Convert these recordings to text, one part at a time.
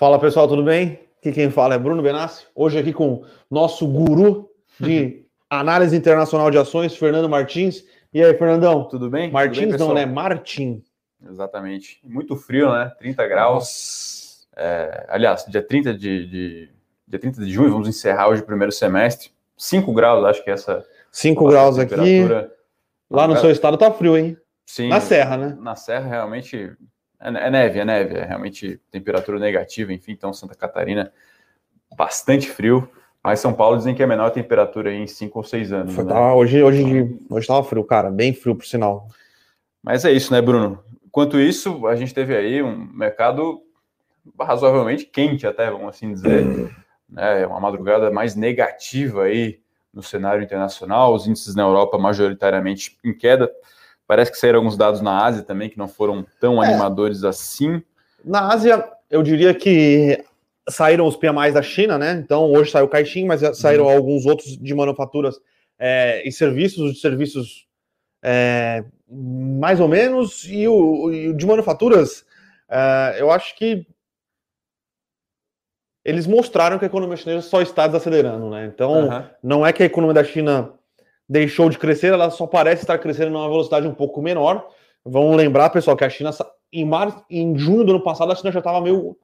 Fala pessoal, tudo bem? Aqui quem fala é Bruno Benassi. Hoje aqui com nosso guru de análise internacional de ações, Fernando Martins. E aí, Fernandão? Tudo bem? Martins Tudo bem, não, né? Martim. Exatamente. Muito frio, né? 30 graus. É, aliás, dia 30 de, de, dia 30 de junho, vamos encerrar hoje o primeiro semestre. 5 graus, acho que essa. 5 graus aqui. Lá no seu estado tá frio, hein? Sim. Na Serra, né? Na Serra, realmente. É, é neve, é neve. É realmente temperatura negativa, enfim. Então, Santa Catarina, bastante frio. Mas São Paulo dizem que é a menor temperatura em 5 ou 6 anos. Foi, né? tá, hoje, hoje, hoje tava frio, cara. Bem frio, por sinal. Mas é isso, né, Bruno? Enquanto isso, a gente teve aí um mercado razoavelmente quente, até, vamos assim dizer. Né? Uma madrugada mais negativa aí no cenário internacional, os índices na Europa majoritariamente em queda. Parece que saíram alguns dados na Ásia também que não foram tão É. animadores assim. Na Ásia, eu diria que saíram os PMIs da China, né? Então, hoje saiu o Caixin, mas saíram Uhum. alguns outros de manufaturas é, e serviços, os de serviços é, mais ou menos, e o, e o de manufaturas, é, eu acho que eles mostraram que a economia chinesa só está desacelerando, né? Então, Aham. não é que a economia da China deixou de crescer, ela só parece estar crescendo numa velocidade um pouco menor. Vamos lembrar, pessoal, que a China, em, março, em junho do ano passado, a China já estava meio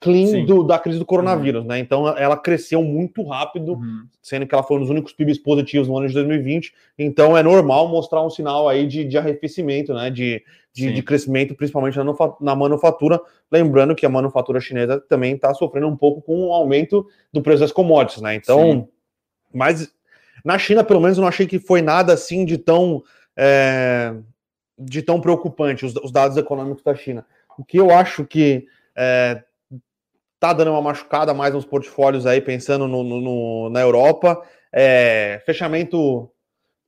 clean do- da crise do coronavírus, né? Então ela cresceu muito rápido, Uhum. sendo que ela foi um dos únicos PIBs positivos no ano de 2020. Então é normal mostrar um sinal aí de, de arrefecimento, né? De, de, de crescimento, principalmente na, na manufatura. Lembrando que a manufatura chinesa também está sofrendo um pouco com o aumento do preço das commodities, né? Então, Sim. mas na China, pelo menos, eu não achei que foi nada assim de tão, é, de tão preocupante os, os dados econômicos da China. O que eu acho que é, tá dando uma machucada mais nos portfólios aí, pensando no, no- no- na Europa, é fechamento,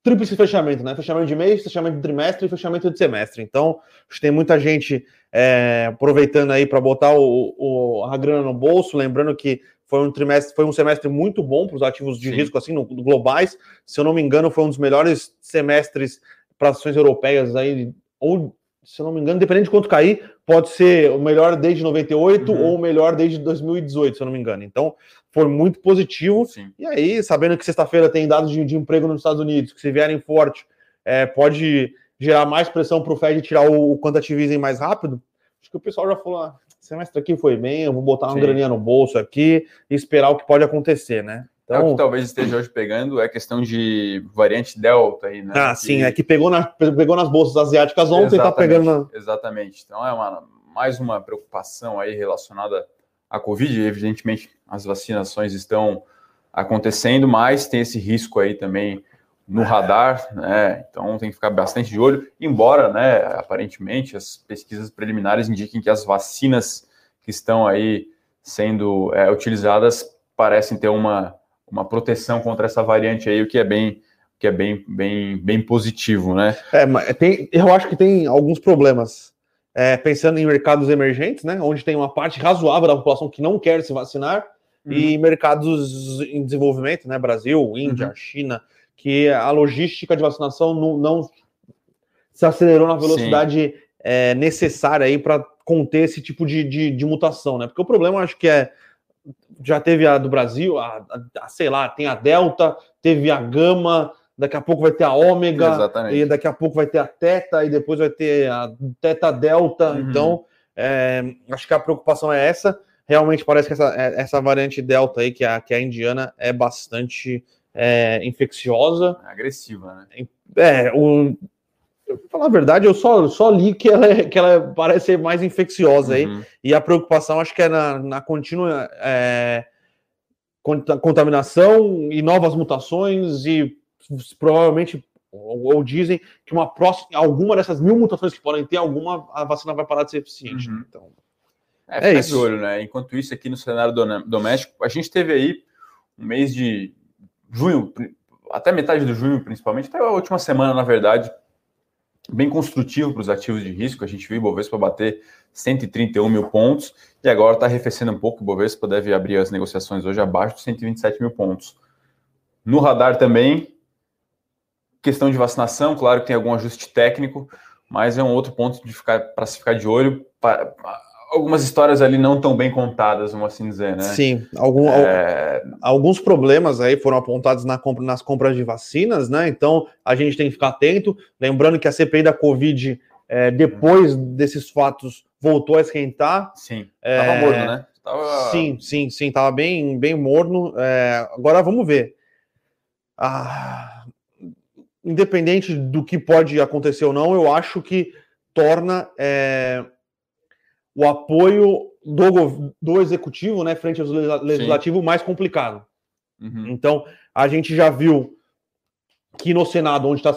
tríplice fechamento, né? Fechamento de mês, fechamento de trimestre e fechamento de semestre. Então, tem muita gente é, aproveitando aí para botar o, o- a grana no bolso, lembrando que foi um trimestre, foi um semestre muito bom para os ativos de Sim. risco, assim, no, globais. Se eu não me engano, foi um dos melhores semestres para ações europeias aí, ou se eu não me engano, dependendo de quanto cair, pode ser o melhor desde 98 Uhum. ou o melhor desde 2018, se eu não me engano. Então, foi muito positivo. Sim. E aí, sabendo que sexta-feira tem dados de, de emprego nos Estados Unidos, que se vierem forte, é, pode gerar mais pressão para o Fed tirar o, o quantitative easing mais rápido. Acho que o pessoal já falou: ah, semestre aqui foi bem, eu vou botar uma Sim. graninha no bolso aqui e esperar o que pode acontecer, né? É o Então, que talvez esteja hoje pegando é a questão de variante Delta aí, né? ah, Que- sim, é que pegou, na, pegou nas bolsas asiáticas ontem e tá pegando na. Exatamente. Então é uma, mais uma preocupação aí relacionada à Covid. Evidentemente, as vacinações estão acontecendo, mas tem esse risco aí também no radar, né? Então tem que ficar bastante de olho. Embora, né, aparentemente, as pesquisas preliminares indiquem que as vacinas que estão aí sendo é, utilizadas parecem ter uma, uma proteção contra essa variante aí, o que é bem que é bem, bem, bem positivo, né? É, mas tem, eu acho que tem alguns problemas. É, pensando em mercados emergentes, né? Onde tem uma parte razoável da população que não quer se vacinar, e mercados em desenvolvimento, né? Brasil, Índia, Uhum. China, que a logística de vacinação não, não se acelerou na velocidade é, necessária aí para conter esse tipo de, de, de mutação, né? Porque o problema acho que é já teve a do Brasil, a, a- a- sei lá, tem a Delta, teve a Gama, daqui a pouco vai ter a Ômega, Exatamente. e daqui a pouco vai ter a Teta, e depois vai ter a Teta Delta. Uhum. Então, é, acho que a preocupação é essa. Realmente parece que essa, é- essa variante Delta aí, que é a, que é a indiana, é bastante é, infecciosa. agressiva, né? É, o, eu, pra falar a verdade, eu só, só li que ela, é- que ela parece ser mais infecciosa aí. Uhum. E a preocupação, acho que é na, na contínua é, conta- contaminação e novas mutações, e provavelmente, ou, ou dizem que uma próxima, alguma dessas mil mutações que podem ter, alguma a vacina vai parar de ser eficiente. Uhum. Então, É, É isso. de olho, né? Enquanto isso, aqui no cenário dona- doméstico, a gente teve aí um mês de junho, até metade de junho, principalmente, até a última semana, na verdade, bem construtivo para os ativos de risco. A gente viu o Bovespa bater 131 mil pontos e agora está arrefecendo um pouco. O Bovespa deve abrir as negociações hoje abaixo de 127 mil pontos. No radar também, questão de vacinação, claro que tem algum ajuste técnico, mas é um outro ponto de ficar para se ficar de olho. Algumas histórias ali não tão bem contadas, vamos assim dizer, né? Sim, algum, é... alguns problemas aí foram apontados na compra, nas compras de vacinas, né? Então a gente tem que ficar atento. Lembrando que a CPI da Covid, é, depois desses fatos, voltou a esquentar. Sim, estava é... morno, né? Tava... Sim, sim, sim, estava bem, bem morno. É... Agora vamos ver. Ah... Independente do que pode acontecer ou não, eu acho que torna é, o apoio do, do executivo, né, frente ao legislativo, Sim. mais complicado. Uhum. Então, a gente já viu que no Senado, onde, tá,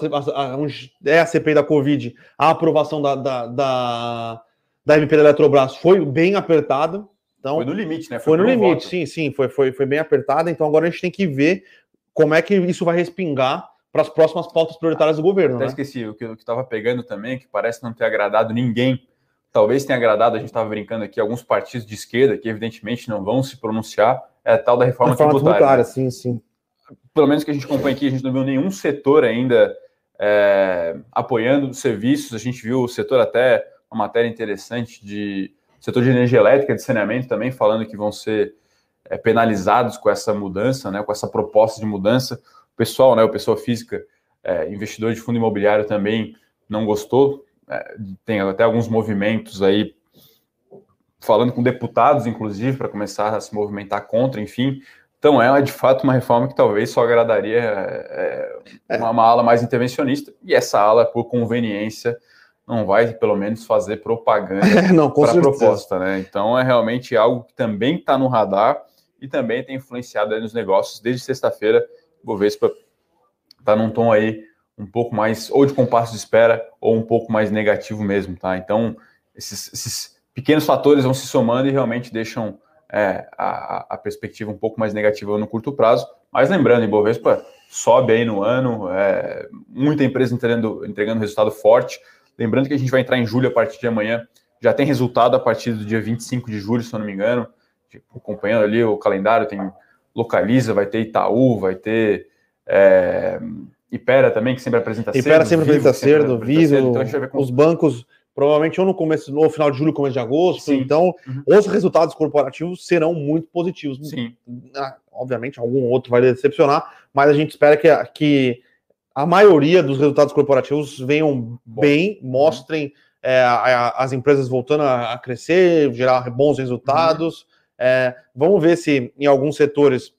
onde é a CPI da Covid, a aprovação da, da, da, da MP da Eletrobras foi bem apertada. Então, foi no limite, né? Foi, foi no limite, voto. sim, sim, foi, foi, foi bem apertada. Então, agora a gente tem que ver como é que isso vai respingar para as próximas pautas prioritárias do governo. Até né? esqueci, o que estava pegando também, que parece não ter agradado ninguém talvez tenha agradado, a gente estava brincando aqui, alguns partidos de esquerda que evidentemente não vão se pronunciar, é a tal da reforma, reforma tributária. tributária sim, sim. Pelo menos que a gente acompanha aqui, a gente não viu nenhum setor ainda é, apoiando os serviços, a gente viu o setor até, uma matéria interessante de setor de energia elétrica, de saneamento também, falando que vão ser é, penalizados com essa mudança, né, com essa proposta de mudança. O pessoal, né, o pessoal física, é, investidor de fundo imobiliário também não gostou, tem até alguns movimentos aí falando com deputados, inclusive, para começar a se movimentar contra, enfim. Então, é de fato uma reforma que talvez só agradaria é, é, uma, uma, ala mais intervencionista, e essa ala, por conveniência, não vai, pelo menos, fazer propaganda para a proposta. Né? Então, é realmente algo que também está no radar e também tem influenciado nos negócios. Desde sexta-feira, o Bovespa está num tom aí um pouco mais, ou de compasso de espera, ou um pouco mais negativo mesmo, tá? Então, esses, esses pequenos fatores vão se somando e realmente deixam é, a, a, perspectiva um pouco mais negativa no curto prazo. Mas lembrando, Ibovespa sobe aí no ano, é, muita empresa entregando, entregando resultado forte. Lembrando que a gente vai entrar em julho a partir de amanhã, já tem resultado a partir do dia 25 de julho, se eu não me engano. Tipo, acompanhando ali o calendário, tem Localiza, vai ter Itaú, vai ter é, Ipera também, que sempre apresenta cedo. Ipera sempre apresenta cedo, Vivo, então os bancos provavelmente ou no começo, no final de julho, começo de agosto. Sim. Então, uhum. os resultados corporativos serão muito positivos. Sim. Obviamente, algum outro vai decepcionar, mas a gente espera que, que a maioria dos resultados corporativos venham Bom. bem, mostrem é, a, as empresas voltando a, a, crescer, gerar bons resultados. Uhum. É, vamos ver se em alguns setores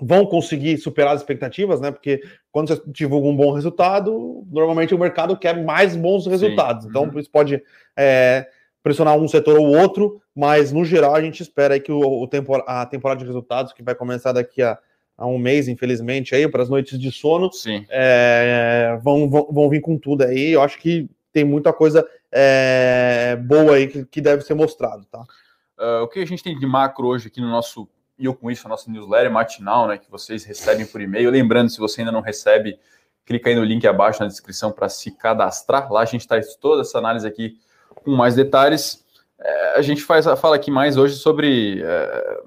vão conseguir superar as expectativas, né? Porque quando você divulga um bom resultado, normalmente o mercado quer mais bons resultados. Sim. Então, uhum. isso pode é, pressionar um setor ou outro, mas no geral a gente espera que o, o tempor a temporada de resultados, que vai começar daqui a, a um mês, infelizmente, aí, para as noites de sono, é, vão, vão, vão vir com tudo aí. Eu acho que tem muita coisa é, boa aí que, que deve ser mostrado, tá? Uh, o que a gente tem de macro hoje aqui no nosso e eu com isso a nossa newsletter matinal, né, que vocês recebem por e-mail. Lembrando, se você ainda não recebe, clica aí no link abaixo na descrição para se cadastrar. Lá a gente traz toda essa análise aqui com mais detalhes. É, a gente faz, fala aqui mais hoje sobre é,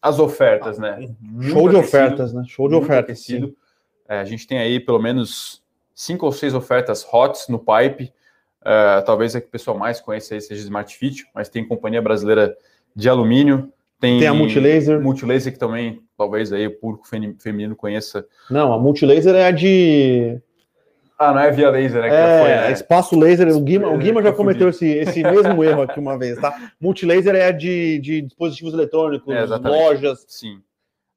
as ofertas, né? Show de ofertas, né? Show de ofertas. É, a gente tem aí pelo menos cinco ou seis ofertas hots no pipe. É, talvez a que o pessoal mais conheça aí seja Smart Fit, mas tem companhia brasileira de alumínio, tem, tem a Multilaser. Multilaser que também, talvez aí o público feminino conheça. Não, a Multilaser é a de. Ah, não é via laser, né? É, foi, né? espaço laser. O Guima, o Guima já cometeu esse, esse mesmo erro aqui uma vez, tá? Multilaser é a de, de dispositivos eletrônicos, é, lojas. Sim.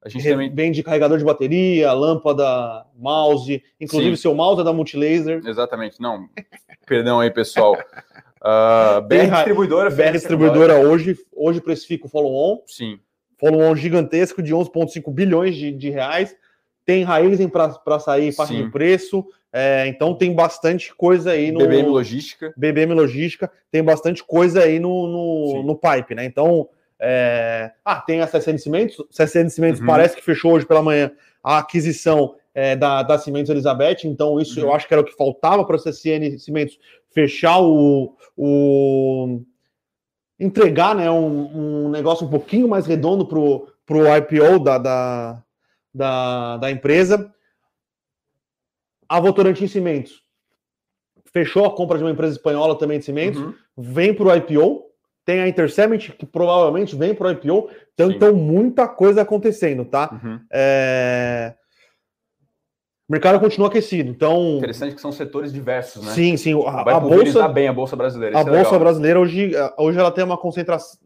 A gente também vende carregador de bateria, lâmpada, mouse. Inclusive, Sim. seu mouse é da Multilaser. Exatamente. Não, perdão aí, pessoal. Uh, BR Distribuidora. BR Distribuidora hoje, hoje precifica o follow-on. Sim. Follow-on gigantesco de 11,5 bilhões de, de reais. Tem Raizen para sair faixa de preço. É, então tem bastante coisa aí no. BBM Logística. BBM Logística. Tem bastante coisa aí no, no, no pipe, né? Então. É... Ah, tem a CSN Cimentos. CSN Cimentos uhum. parece que fechou hoje pela manhã a aquisição é, da, da Cimentos Elizabeth, então isso uhum. eu acho que era o que faltava para a CSN Cimentos fechar o, o entregar né, um, um, negócio um pouquinho mais redondo para o IPO da, da, da, da, empresa. A Votorantim Cimentos fechou a compra de uma empresa espanhola também de cimentos, uhum. vem para o IPO. tem a Intercept, que provavelmente vem para o IPO. Então, então, muita coisa acontecendo, tá? Uhum. É... O mercado continua aquecido, então... Interessante que são setores diversos, né? Sim, sim. A, Vai a bolsa bem a bolsa brasileira. A é bolsa brasileira hoje, hoje ela tem uma concentração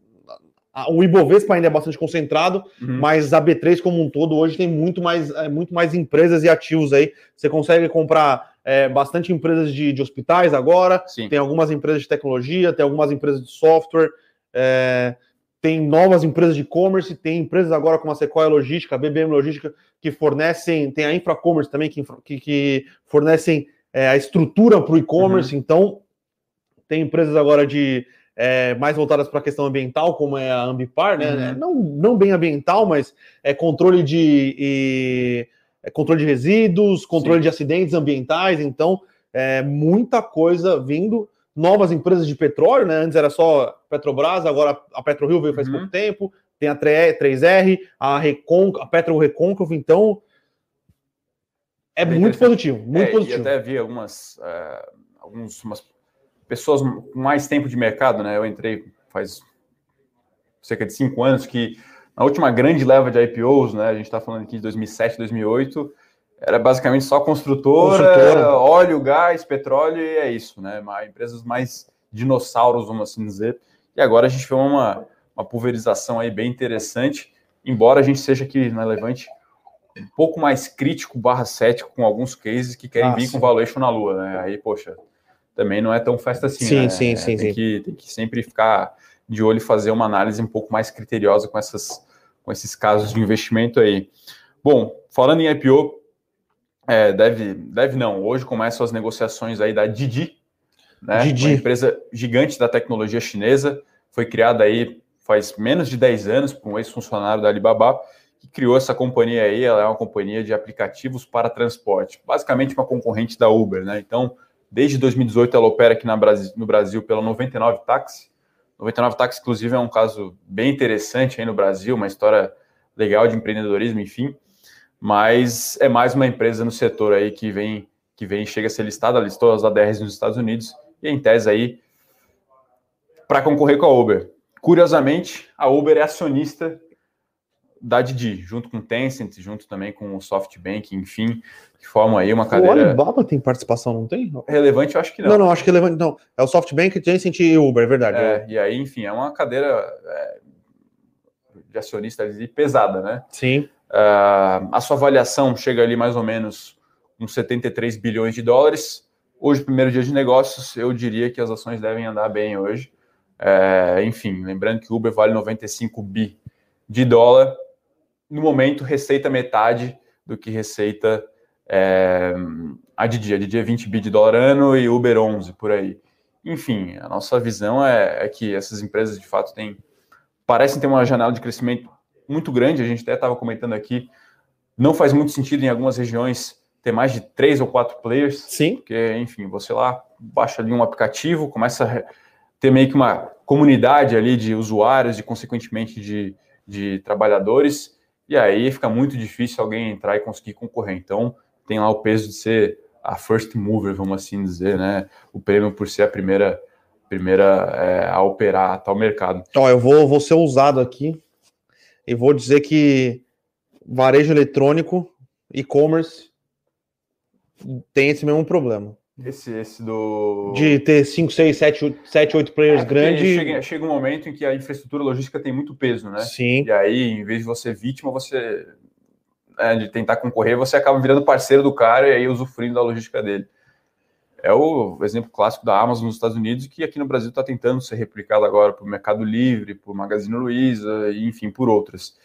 o Ibovespa ainda é bastante concentrado, uhum. mas a B3 como um todo hoje tem muito mais, é, muito mais empresas e ativos aí. Você consegue comprar é, bastante empresas de, de hospitais agora, Sim. tem algumas empresas de tecnologia, tem algumas empresas de software, é, tem novas empresas de e-commerce, tem empresas agora como a Sequoia Logística, a BBM Logística, que fornecem, tem a InfraCommerce também, que, que, que fornecem é, a estrutura para o e-commerce. Uhum. Então, tem empresas agora de é, mais voltadas para a questão ambiental, como é a Ambipar, né? Uhum. Não, não bem ambiental, mas é controle de e, é controle de resíduos, controle Sim. de acidentes ambientais, então é muita coisa vindo. Novas empresas de petróleo, né? Antes era só Petrobras, agora a PetroRio veio faz uhum. pouco tempo, tem a 3R, a Recon, a Petro Reconcavo, então é muito positivo, muito é, positivo. E até vi algumas, uh, algumas pessoas com mais tempo de mercado, né? Eu entrei faz cerca de cinco anos que na última grande leva de IPOs, né? A gente está falando aqui de 2007, 2008, era basicamente só construtora, construtora, óleo, gás, petróleo e é isso, né? Empresas mais dinossauros, vamos assim dizer. E agora a gente vê uma, uma pulverização aí bem interessante, embora a gente seja aqui na Levante um pouco mais crítico barra cético com alguns cases que querem ah, vir sim. com valuation na lua, né? Aí, poxa, também não é tão festa assim. Sim, né? sim, sim. Tem, sim. Que, tem que sempre ficar de olho e fazer uma análise um pouco mais criteriosa com, essas, com esses casos de investimento aí. Bom, falando em IPO, é, deve, deve não, hoje começam as negociações aí da Didi, né? Didi. Uma empresa gigante da tecnologia chinesa, foi criada aí faz menos de 10 anos por um ex-funcionário da Alibaba, que criou essa companhia aí, ela é uma companhia de aplicativos para transporte, basicamente uma concorrente da Uber, né? Então, Desde 2018 ela opera aqui no Brasil pela 99 Táxi. 99 Táxi, inclusive, é um caso bem interessante aí no Brasil, uma história legal de empreendedorismo, enfim. Mas é mais uma empresa no setor aí que vem, que vem chega a ser listada, listou as ADRs nos Estados Unidos e em tese aí para concorrer com a Uber. Curiosamente, a Uber é acionista da Didi, junto com o Tencent, junto também com o SoftBank, enfim, que formam aí uma cadeira... O Alibaba tem participação, não tem? Relevante, eu acho que não. Não, não, acho que relevante não. É o SoftBank, Tencent e Uber, é verdade. É, e aí, enfim, é uma cadeira é, de acionista pesada, né? Sim. Uh, a sua avaliação chega ali mais ou menos uns 73 bilhões de dólares. Hoje, primeiro dia de negócios, eu diria que as ações devem andar bem hoje. É, enfim, lembrando que o Uber vale 95 bi de dólar no momento, receita metade do que receita é, a Didi. A Didi é 20 bi de dólar ano e Uber 11, por aí. Enfim, a nossa visão é, é, que essas empresas, de fato, têm, parecem ter uma janela de crescimento muito grande. A gente até estava comentando aqui, não faz muito sentido em algumas regiões ter mais de três ou quatro players. Sim. Porque, enfim, você lá baixa ali um aplicativo, começa a ter meio que uma comunidade ali de usuários e, consequentemente, de, de trabalhadores e aí fica muito difícil alguém entrar e conseguir concorrer. Então, tem lá o peso de ser a first mover, vamos assim dizer, né? O prêmio por ser a primeira primeira é, a operar tal mercado. Ó, eu vou, vou ser ousado aqui e vou dizer que varejo eletrônico, e-commerce, tem esse mesmo problema. Esse, esse do. De ter 5, 6, 7, 7 8 players é, grandes. Chega, chega um momento em que a infraestrutura logística tem muito peso, né? Sim. E aí, em vez de você vítima, você. É, de tentar concorrer, você acaba virando parceiro do cara e aí usufruindo da logística dele. É o exemplo clássico da Amazon nos Estados Unidos, que aqui no Brasil está tentando ser replicado agora por Mercado Livre, por Magazine Luiza, e, enfim, por outras.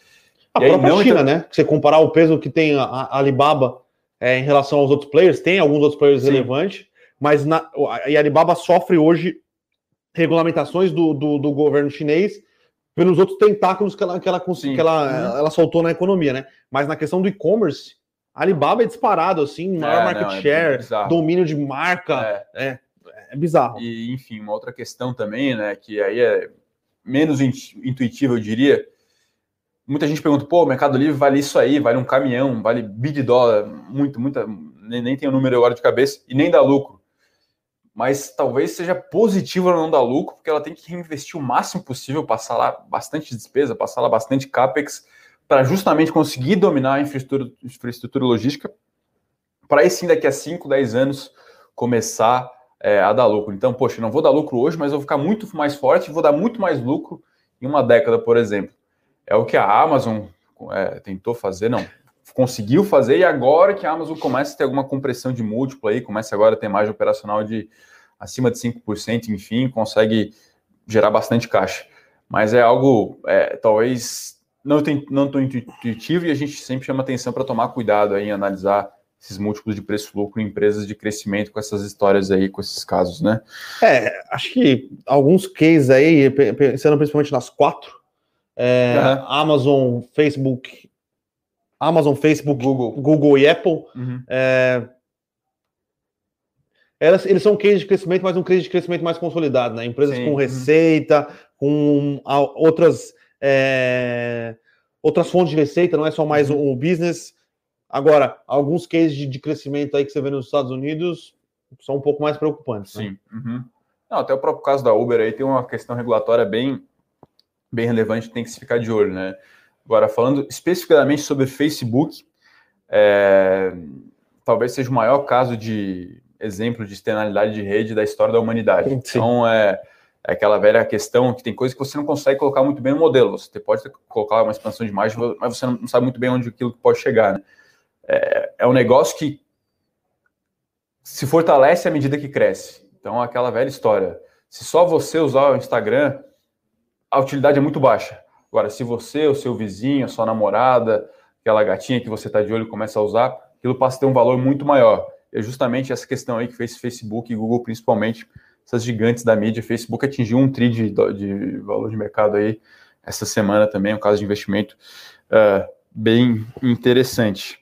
A e própria aí, China, entra... né? Se você comparar o peso que tem a Alibaba é, em relação aos outros players, tem alguns outros players Sim. relevantes, mas na, a Alibaba sofre hoje regulamentações do, do, do, governo chinês pelos outros tentáculos que ela, que ela, que ela, uhum. ela soltou na economia, né? Mas na questão do e-commerce, Alibaba é disparado, assim, maior é, market não, é share, domínio de marca, é. é. é, bizarro. E, enfim, uma outra questão também, né, que aí é menos intuitiva, eu diria, muita gente pergunta, pô, o Mercado Livre vale isso aí, vale um caminhão, vale bi de dólar, muito, muita, nem, nem tem o número agora de cabeça, e nem dá lucro. mas talvez seja positivo ela não dar lucro, porque ela tem que reinvestir o máximo possível, passar lá bastante despesa, passar lá bastante capex, para justamente conseguir dominar a infraestrutura, infraestrutura logística, para aí sim, daqui a 5, 10 anos, começar é, a dar lucro. Então, poxa, não vou dar lucro hoje, mas vou ficar muito mais forte vou dar muito mais lucro em uma década, por exemplo. É o que a Amazon é, tentou fazer, não, conseguiu fazer, e agora que a Amazon começa a ter alguma compressão de múltiplo aí, começa agora a ter margem operacional de acima de 5%, enfim, consegue gerar bastante caixa. Mas é algo, é, talvez, não, tem, não tão intuitivo, e a gente sempre chama atenção para tomar cuidado aí em analisar esses múltiplos de preço-lucro em empresas de crescimento com essas histórias aí, com esses casos, né? É, acho que alguns cases aí, pensando principalmente nas quatro, é, uhum. Amazon, Facebook, Amazon, Facebook, Google, Google e Apple. Uhum. É, elas, eles são cases de crescimento, mas um case de crescimento mais consolidado, né? Empresas Sim. com uhum. receita, com outras, é, outras fontes de receita, não é só mais uhum. um business. Agora, alguns cases de, de, crescimento aí que você vê nos Estados Unidos são um pouco mais preocupantes. Né? Sim. Uhum. Não, até o próprio caso da Uber aí tem uma questão regulatória bem, bem relevante, tem que se ficar de olho, né? Agora, falando especificamente sobre Facebook, é, talvez seja o maior caso de exemplo de externalidade de rede da história da humanidade. Sim. Então, é, é, aquela velha questão que tem coisas que você não consegue colocar muito bem no modelo. Você pode colocar uma expansão de imagem, mas você não sabe muito bem onde aquilo pode chegar. Né? É, é um negócio que se fortalece à medida que cresce. Então, aquela velha história. Se só você usar o Instagram, a utilidade é muito baixa. Agora, se você, o seu vizinho, a sua namorada, aquela gatinha que você está de olho começa a usar, aquilo passa a ter um valor muito maior. É justamente essa questão aí que fez Facebook e Google, principalmente, essas gigantes da mídia. Facebook atingiu um tri de, de valor de mercado aí essa semana também, um caso de investimento uh, bem interessante.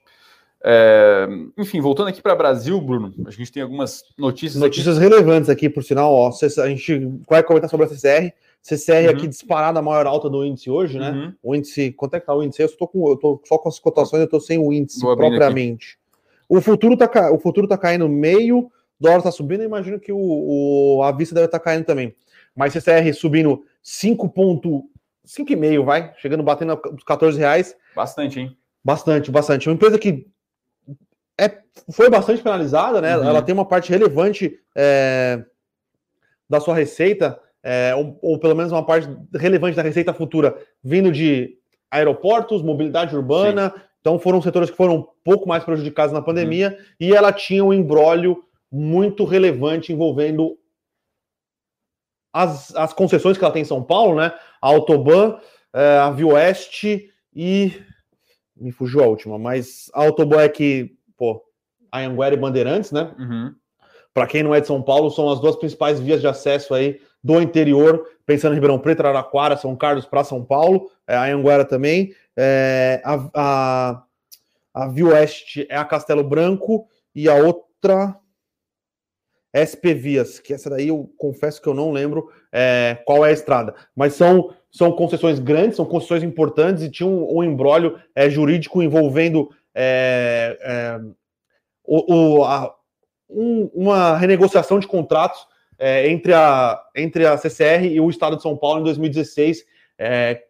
É, enfim, voltando aqui para o Brasil, Bruno, a gente tem algumas notícias. Notícias aqui. relevantes aqui, por sinal. Ó, a gente vai comentar sobre a CCR. CCR uhum. aqui disparada a maior alta do índice hoje, né? Uhum. O índice, quanto é que tá o índice? Eu estou com, eu tô só com as cotações, eu estou sem o índice propriamente. O futuro tá, o futuro tá caindo meio, dólar tá subindo, eu imagino que o, o a vista deve estar tá caindo também. Mas CCR subindo 5,5 vai, chegando batendo os 14 reais. Bastante, hein? Bastante, bastante. Uma empresa que é, foi bastante penalizada, né? Uhum. Ela tem uma parte relevante é, da sua receita é, ou, ou, pelo menos uma parte relevante da receita futura vindo de aeroportos, mobilidade urbana. Sim. Então foram setores que foram um pouco mais prejudicados na pandemia uhum. e ela tinha um embrólio muito relevante envolvendo as, as concessões que ela tem em São Paulo, né? A Autoban, é, a Vioeste e me fugiu a última, mas a Autoban é que, pô, a Anguera e Bandeirantes, né? Uhum. Para quem não é de São Paulo, são as duas principais vias de acesso aí do interior, pensando em Ribeirão Preto, Araraquara, São Carlos para São Paulo, é, a Anguera também. É, a, a, a Via Oeste é a Castelo Branco e a outra SP Vias, que essa daí eu confesso que eu não lembro é, qual é a estrada, mas são, são concessões grandes, são concessões importantes e tinha um, um embrólio é, jurídico envolvendo é, é o, o a, um, uma renegociação de contratos é, entre, a, entre a CCR e o Estado de São Paulo em 2016, é,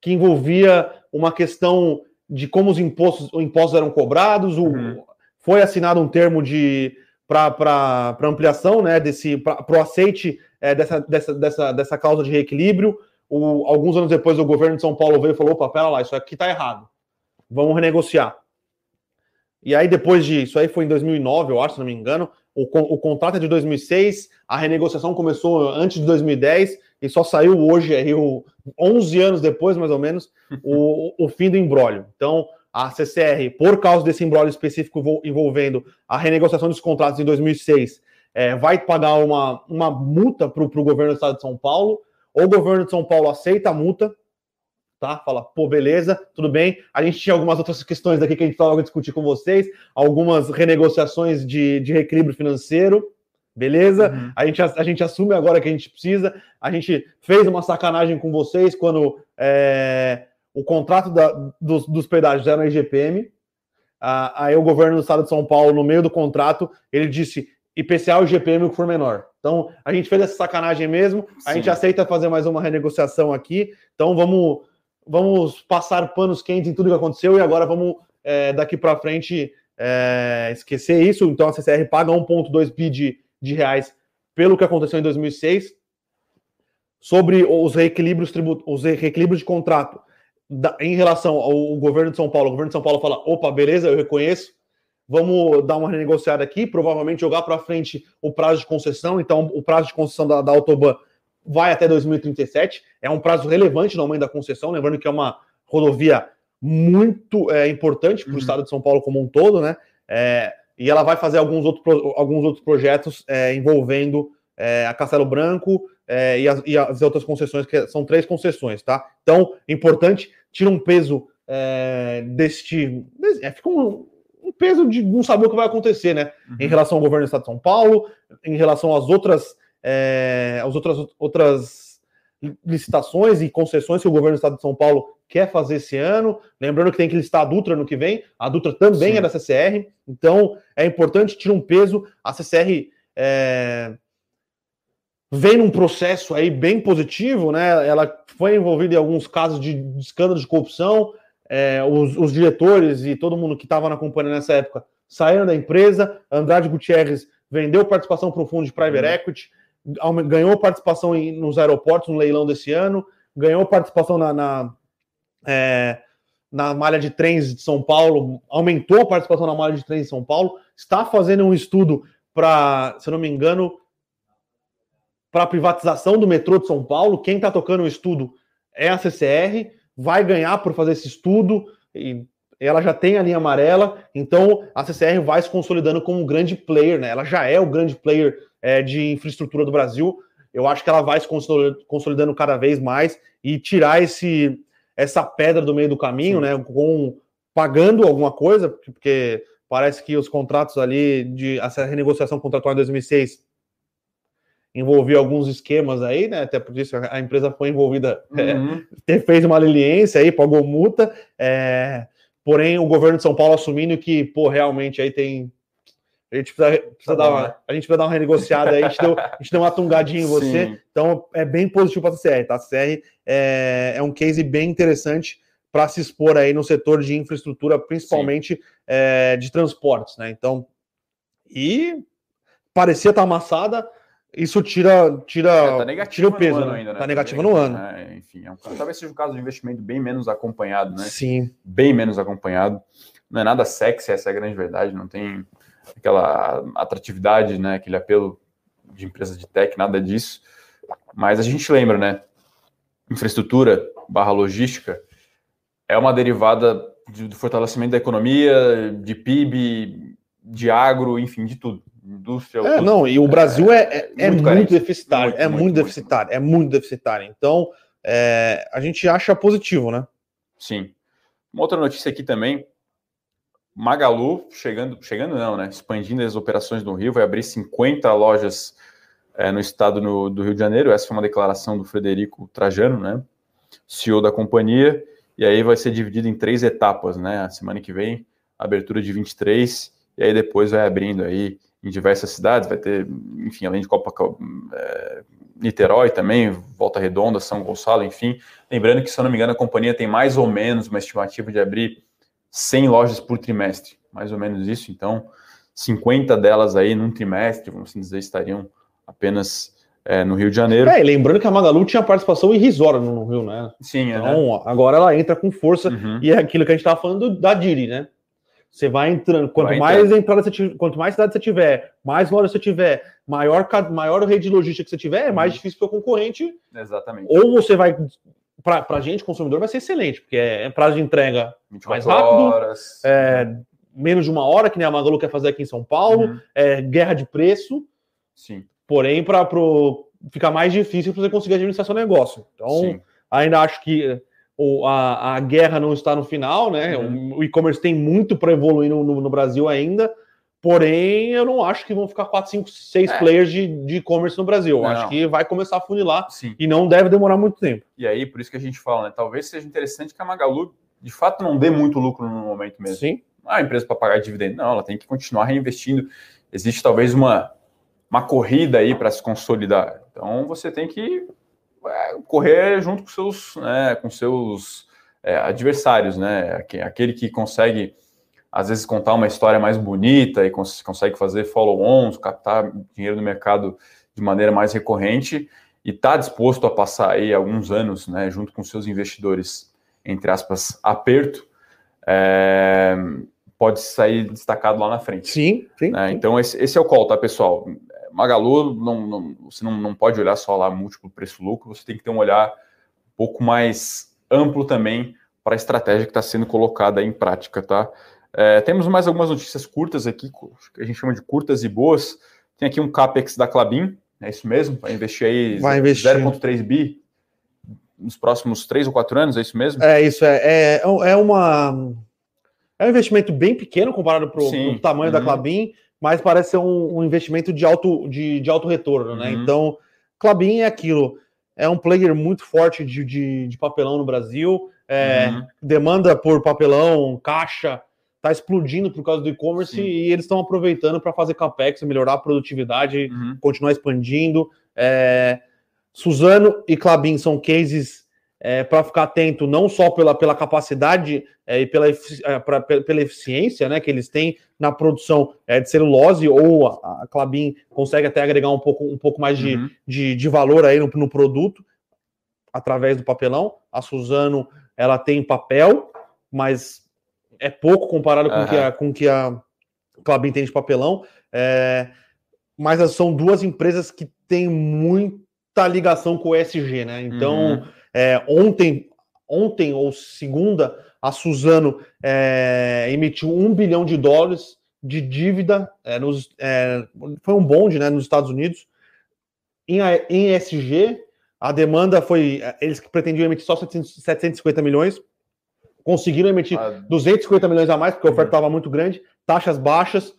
que envolvia uma questão de como os impostos, os impostos eram cobrados, uhum. o, foi assinado um termo de para ampliação né, desse para o aceite é, dessa, dessa, dessa, dessa causa de reequilíbrio. O, alguns anos depois, o governo de São Paulo veio e falou: opa, pera lá, isso aqui está errado, vamos renegociar. E aí, depois de. Isso aí foi em 2009, eu acho, se não me engano. O, o contrato é de 2006, a renegociação começou antes de 2010 e só saiu hoje, aí, o, 11 anos depois, mais ou menos, o, o fim do embrólio. Então, a CCR, por causa desse embrólio específico envolvendo a renegociação dos contratos em 2006, é, vai pagar uma, uma multa para o governo do estado de São Paulo. O governo de São Paulo aceita a multa, tá? Fala, pô, beleza, tudo bem. A gente tinha algumas outras questões aqui que a gente estava discutir com vocês, algumas renegociações de, de reequilíbrio financeiro, beleza? Uhum. A, gente, a, a, gente assume agora que a gente precisa. A gente fez uma sacanagem com vocês quando é, o contrato da, dos, dos pedágios era na IGPM. Ah, aí o governo do estado de São Paulo, no meio do contrato, ele disse: IPCA e GPM que for menor. Então, a gente fez essa sacanagem mesmo, a Sim. gente aceita fazer mais uma renegociação aqui, então vamos, vamos passar panos quentes em tudo que aconteceu e agora vamos, é, daqui para frente, é, esquecer isso. Então, a CCR paga 1,2 bi de, de reais pelo que aconteceu em 2006, sobre os reequilíbrios, tribut os reequilíbrios de contrato da, em relação ao governo de São Paulo. O governo de São Paulo fala: opa, beleza, eu reconheço, vamos dar uma renegociada aqui, provavelmente jogar para frente o prazo de concessão. Então, o prazo de concessão da, da Autoban vai até 2037. É um prazo relevante no aumento da concessão, lembrando que é uma rodovia muito é, importante para o uhum. estado de São Paulo como um todo, né? É, e ela vai fazer alguns, outro, alguns outros projetos é, envolvendo é, a Castelo Branco é, e, as, e, as, outras concessões, que são três concessões, tá? Então, importante, tira um peso é, deste. É, fica um, um, peso de não saber o que vai acontecer, né? Uhum. Em relação ao governo do Estado de São Paulo, em relação às outras, é, às outras, outras licitações e concessões que o governo do Estado de São Paulo quer fazer esse ano. Lembrando que tem que listar a Dutra no que vem. A Dutra também Sim. é da CCR, então é importante, tira um peso. A CCR é, vem num processo aí bem positivo, né? Ela foi envolvida em alguns casos de, escândalo de corrupção. É, os, os, diretores e todo mundo que estava na companhia nessa época saíram da empresa. Andrade Gutierrez vendeu participação para o fundo de private uhum. equity, ganhou participação em, nos aeroportos no leilão desse ano, ganhou participação na, na, é, na malha de trens de São Paulo, aumentou a participação na malha de trens de São Paulo, está fazendo um estudo para, se não me engano, para a privatização do metrô de São Paulo. Quem está tocando o estudo é a CCR, vai ganhar por fazer esse estudo e ela já tem a linha amarela, então a CCR vai se consolidando como um grande player, né? Ela já é o grande player é, de infraestrutura do Brasil. Eu acho que ela vai se consolidando cada vez mais e tirar esse essa pedra do meio do caminho, Sim. né? Com pagando alguma coisa, porque parece que os contratos ali de essa renegociação contratual em 2006 envolvia alguns esquemas aí, né? Até por isso a empresa foi envolvida, é, uhum. é, fez uma leniência aí, pagou multa. É, porém, o governo de São Paulo assumindo que, pô, realmente aí tem. A gente precisa, precisa tá dar uma, a gente precisa dar uma renegociada aí, a gente, deu, a gente deu uma tungadinha em você. Sim. Então é bem positivo para a CR, tá? A CR é, é um case bem interessante para se expor aí no setor de infraestrutura, principalmente é, de transportes, né? Então, e parecia estar tá amassada, isso tira, tira, é, tá tira o peso, né? Ainda, né? Tá negativo no ano. É, enfim, é um, talvez seja um caso de investimento bem menos acompanhado, né? Sim. Bem menos acompanhado. Não é nada sexy, essa é a grande verdade. Não tem aquela atratividade, né? Aquele apelo de empresas de tech, nada disso. Mas a gente lembra, né? Infraestrutura barra logística é uma derivada do fortalecimento da economia, de PIB, de agro, enfim, de tudo indústria. É, não, e o Brasil é, é, é muito, muito deficitário, muito, é muito, muito deficitário, é muito deficitário. Então, é, a gente acha positivo, né? Sim. Uma outra notícia aqui também. Magalu chegando, chegando não, né? Expandindo as operações no Rio, vai abrir 50 lojas é, no estado no, do Rio de Janeiro. Essa foi uma declaração do Frederico Trajano, né? CEO da companhia. E aí vai ser dividido em três etapas, né? A semana que vem, abertura de 23, e aí depois vai abrindo aí em diversas cidades, vai ter, enfim, além de Copa, é, Niterói também, Volta Redonda, São Gonçalo, enfim. Lembrando que, se eu não me engano, a companhia tem mais ou menos uma estimativa de abrir 100 lojas por trimestre, mais ou menos isso. Então, 50 delas aí num trimestre, vamos assim dizer, estariam apenas é, no Rio de Janeiro. É, lembrando que a Magalu tinha participação irrisória no Rio, né? Sim, é, Então, né? agora ela entra com força, uhum. e é aquilo que a gente estava falando da Diri, né? Você vai entrando, quanto vai mais entrada você tiver, quanto mais cidade você tiver, mais loja você tiver, maior, maior rede de logística que você tiver, é mais uhum. difícil para o concorrente. Exatamente. Ou você vai, para a gente, consumidor, vai ser excelente, porque é, é prazo de entrega mais rápido, horas. É, menos de uma hora, que nem a Magalu quer fazer aqui em São Paulo, uhum. é, guerra de preço. Sim. Porém, para ficar mais difícil para você conseguir administrar seu negócio. Então, Sim. ainda acho que a, a guerra não está no final, né? Uhum. O, e-commerce tem muito para evoluir no, no, no, Brasil ainda, porém eu não acho que vão ficar 4, 5, 6 é. players de e-commerce no Brasil. Eu acho que vai começar a funilar Sim. e não deve demorar muito tempo. E aí, por isso que a gente fala, né? Talvez seja interessante que a Magalu de fato não dê muito lucro no momento mesmo. Sim. Não é uma empresa para pagar dividendo, não, ela tem que continuar reinvestindo. Existe talvez uma uma corrida aí para se consolidar. Então você tem que correr junto com seus, né, com seus é, adversários, né? Aquele que consegue às vezes contar uma história mais bonita e cons consegue fazer follow-ons, captar dinheiro no mercado de maneira mais recorrente e está disposto a passar aí alguns anos, né, junto com seus investidores, entre aspas, aperto, é, pode sair destacado lá na frente. Sim, sim. Né? Então, esse, esse, é o call, tá, pessoal? Magalu, não, não, você não, não pode olhar só lá múltiplo preço-lucro, você tem que ter um olhar um pouco mais amplo também para a estratégia que está sendo colocada em prática, tá? É, temos mais algumas notícias curtas aqui, que a gente chama de curtas e boas. Tem aqui um CAPEX da Clabin, é isso mesmo? Vai investir aí 0,3 bi nos próximos três ou quatro anos, é isso mesmo? É isso, é, é, é uma é um investimento bem pequeno comparado para o tamanho uhum. da Clabin, mas parece ser um, um, investimento de alto, de, de alto retorno, né? Uhum. Então, Clabin é aquilo, é um player muito forte de, de, de papelão no Brasil, é, uhum. demanda por papelão, caixa, está explodindo por causa do e-commerce e eles estão aproveitando para fazer capex, melhorar a produtividade, uhum. continuar expandindo. É, Suzano e Clabin são cases é, para ficar atento não só pela, pela capacidade é, e pela, é, pra, pela eficiência né, que eles têm na produção é, de celulose, ou a, a, Clabin consegue até agregar um pouco, um pouco mais de, uhum. de, de, valor aí no, no produto através do papelão. A Suzano ela tem papel, mas é pouco comparado com uhum. que a, com que a Clabin tem de papelão. É, mas são duas empresas que têm muita ligação com o ESG, né? Então, uhum. É, ontem, ontem ou segunda, a Suzano é, emitiu um bilhão de dólares de dívida, é, nos, é, foi um bonde né, nos Estados Unidos. Em, em ESG, a demanda foi. Eles pretendiam emitir só 750 milhões, conseguiram emitir ah, 250 milhões a mais, porque a oferta estava uhum. muito grande, taxas baixas,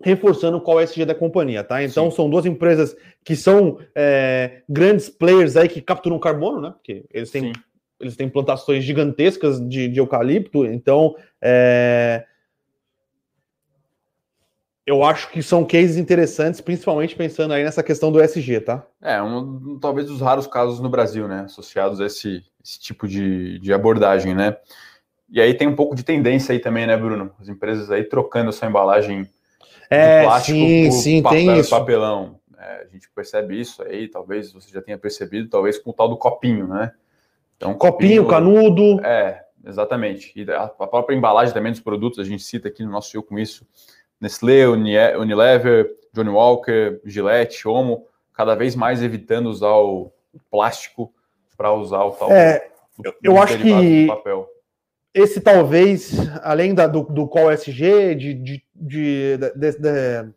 reforçando qual é o SG da companhia, tá? Então Sim. são duas empresas que são é, grandes players aí que capturam carbono, né? Porque eles têm, eles têm plantações gigantescas de, de eucalipto, então é, eu acho que são cases interessantes, principalmente pensando aí nessa questão do SG, tá? É, um, talvez dos raros casos no Brasil, né? Associados a esse, esse tipo de, de abordagem, né? E aí tem um pouco de tendência aí também, né, Bruno? As empresas aí trocando a sua embalagem é, plástico sim, por sim, papel, tem isso. papelão. É, a gente percebe isso aí, talvez você já tenha percebido, talvez com o tal do copinho, né? Então, copinho, copinho canudo. É, exatamente. E a, a própria embalagem também dos produtos, a gente cita aqui no nosso show com isso, Nestlé, Unilever, Johnny Walker, Gillette, Omo, cada vez mais evitando usar o plástico para usar o tal. É, do, eu acho que papel. Esse talvez, além da, do, do qual SG, de, de, de, de, de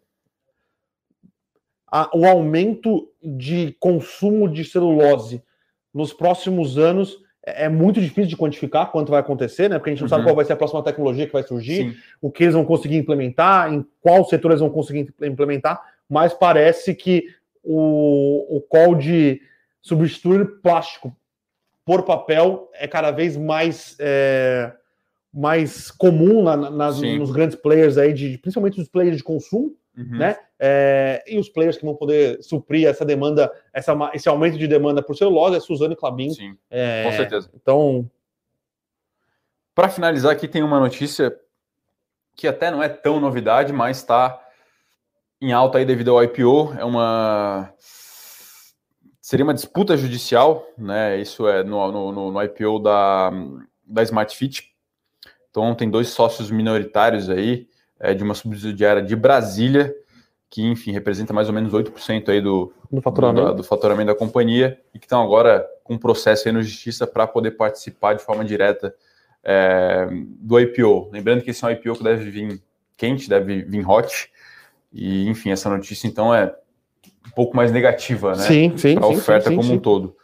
a, o aumento de consumo de celulose nos próximos anos é, é muito difícil de quantificar quanto vai acontecer, né? Porque a gente não uhum. sabe qual vai ser a próxima tecnologia que vai surgir, Sim. o que eles vão conseguir implementar, em qual setor eles vão conseguir implementar, mas parece que o, o call de substituir plástico por papel é cada vez mais, é, mais comum na, nas, nos grandes players aí, de, principalmente os players de consumo, uhum. né? É, e os players que vão poder suprir essa demanda, essa, esse aumento de demanda por celulose é Suzano e Clabin. Sim, é, com certeza. Então. Para finalizar, aqui tem uma notícia que até não é tão novidade, mas está em alta aí devido ao IPO. É uma. Seria uma disputa judicial, né? Isso é no, no, no IPO da, da Smart Fit. Então, tem dois sócios minoritários aí, é, de uma subsidiária de Brasília, que, enfim, representa mais ou menos 8% aí do, do, faturamento. Do, do, faturamento da companhia e que estão agora com um processo aí na justiça para poder participar de forma direta é, do IPO. Lembrando que esse é um IPO que deve vir quente, deve vir hot. E, enfim, essa notícia, então, é um pouco mais negativa, né? Sim, sim. Para a oferta sim, sim, como sim. um todo.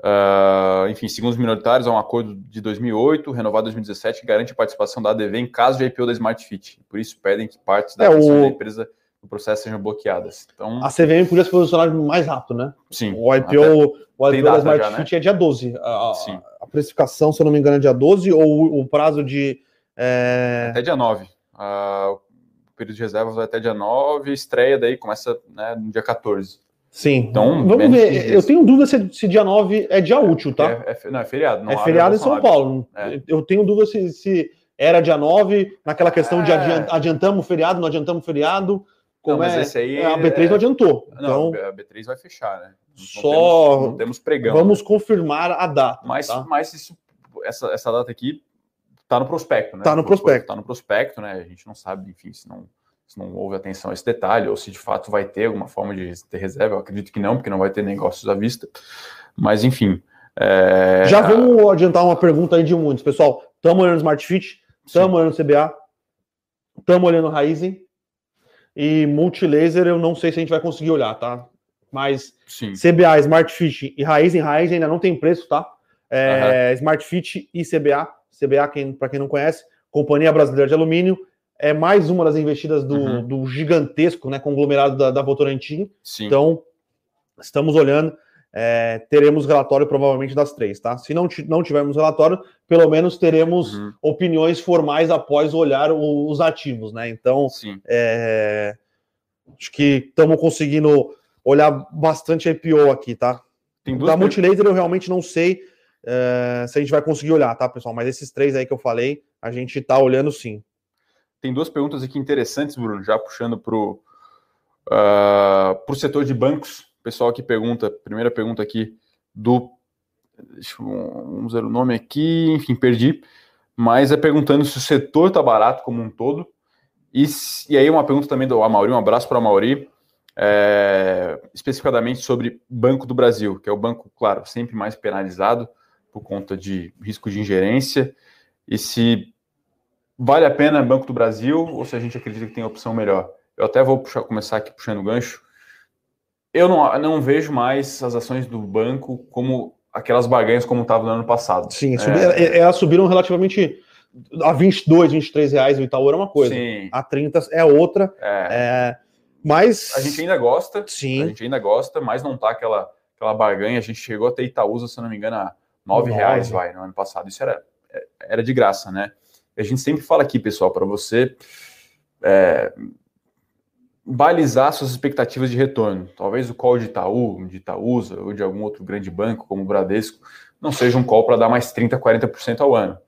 Uh, enfim, segundo os minoritários, há um acordo de 2008, renovado em 2017, que garante a participação da ADV em caso de IPO da Smart Fit. Por isso, pedem que partes da, é, o... da empresa do processo sejam bloqueadas. Então, a CVM podia se posicionar mais rápido, né? Sim. O IPO, o IPO da Smart já, Fit né? é dia 12. A, Sim. a precificação, se eu não me engano, é dia 12, ou o prazo de. É... Até dia 9. Uh, período de reservas vai até dia 9, estreia daí começa né, no dia 14. Sim. Então, vamos ver. Eu tenho dúvida se, se, dia 9 é dia útil, tá? É, é não, é feriado. Não é feriado em São Paulo. É. Eu tenho dúvida se, se, era dia 9, naquela questão de é. adiantamos o feriado, não adiantamos o feriado. Como não, mas é, esse aí a B3 não adiantou. Não, então, a B3 vai fechar, né? Não só temos, não temos pregão. Vamos né? confirmar a data. Mas, tá? mas isso, essa, essa data aqui tá no prospecto, né? Tá no prospecto. Tá no prospecto, né? A gente não sabe, enfim, se não se não houve atenção a esse detalhe, ou se de fato vai ter alguma forma de ter reserva, eu acredito que não, porque não vai ter negócios à vista. Mas, enfim. É... Já vamos adiantar uma pergunta aí de muitos. Pessoal, estamos olhando Smart Fit, estamos olhando CBA, estamos olhando Raizen, e Multilaser eu não sei se a gente vai conseguir olhar, tá? Mas Sim. CBA, Smart Fit e Raizen, Raizen ainda não tem preço, tá? É, uhum. Smart Fit e CBA, CBA, quem, para quem não conhece, Companhia Brasileira de Alumínio, é mais uma das investidas do, uhum. do gigantesco né, conglomerado da, da Votorantim. Sim. Então, estamos olhando, é, teremos relatório provavelmente das três, tá? Se não, não tivermos relatório, pelo menos teremos uhum. opiniões formais após olhar o, os ativos, né? Então, é, acho que estamos conseguindo olhar bastante IPO aqui, tá? da Multilaser eu realmente não sei é, se a gente vai conseguir olhar, tá, pessoal? Mas esses três aí que eu falei, a gente tá olhando sim. Tem duas perguntas aqui interessantes, Bruno, já puxando para o uh, setor de bancos. Pessoal que pergunta, primeira pergunta aqui do. Deixa eu ver o nome aqui, enfim, perdi. Mas é perguntando se o setor está barato como um todo. E, e aí, uma pergunta também do Amauri, um abraço para o Amauri, é, especificadamente sobre Banco do Brasil, que é o banco, claro, sempre mais penalizado por conta de risco de ingerência. E se vale a pena Banco do Brasil ou se a gente acredita que tem opção melhor? Eu até vou puxar, começar aqui puxando o gancho. Eu não, não vejo mais as ações do banco como aquelas barganhas como estavam no ano passado. Sim, é... é elas subiram relativamente a 22, 23 reais o Itaú era uma coisa. Sim. A 30 é outra. É. É, mas. A gente ainda gosta. Sim. A gente ainda gosta, mas não tá aquela, aquela barganha. A gente chegou até Itaúsa, se não me engano, a 9 reais, vai, no ano passado. Isso era, era de graça, né? a gente sempre fala aqui, pessoal, para você é, balizar suas expectativas de retorno. Talvez o call de Itaú, de Itaúsa ou de algum outro grande banco, como o Bradesco, não seja um call para dar mais 30%, 40% ao ano.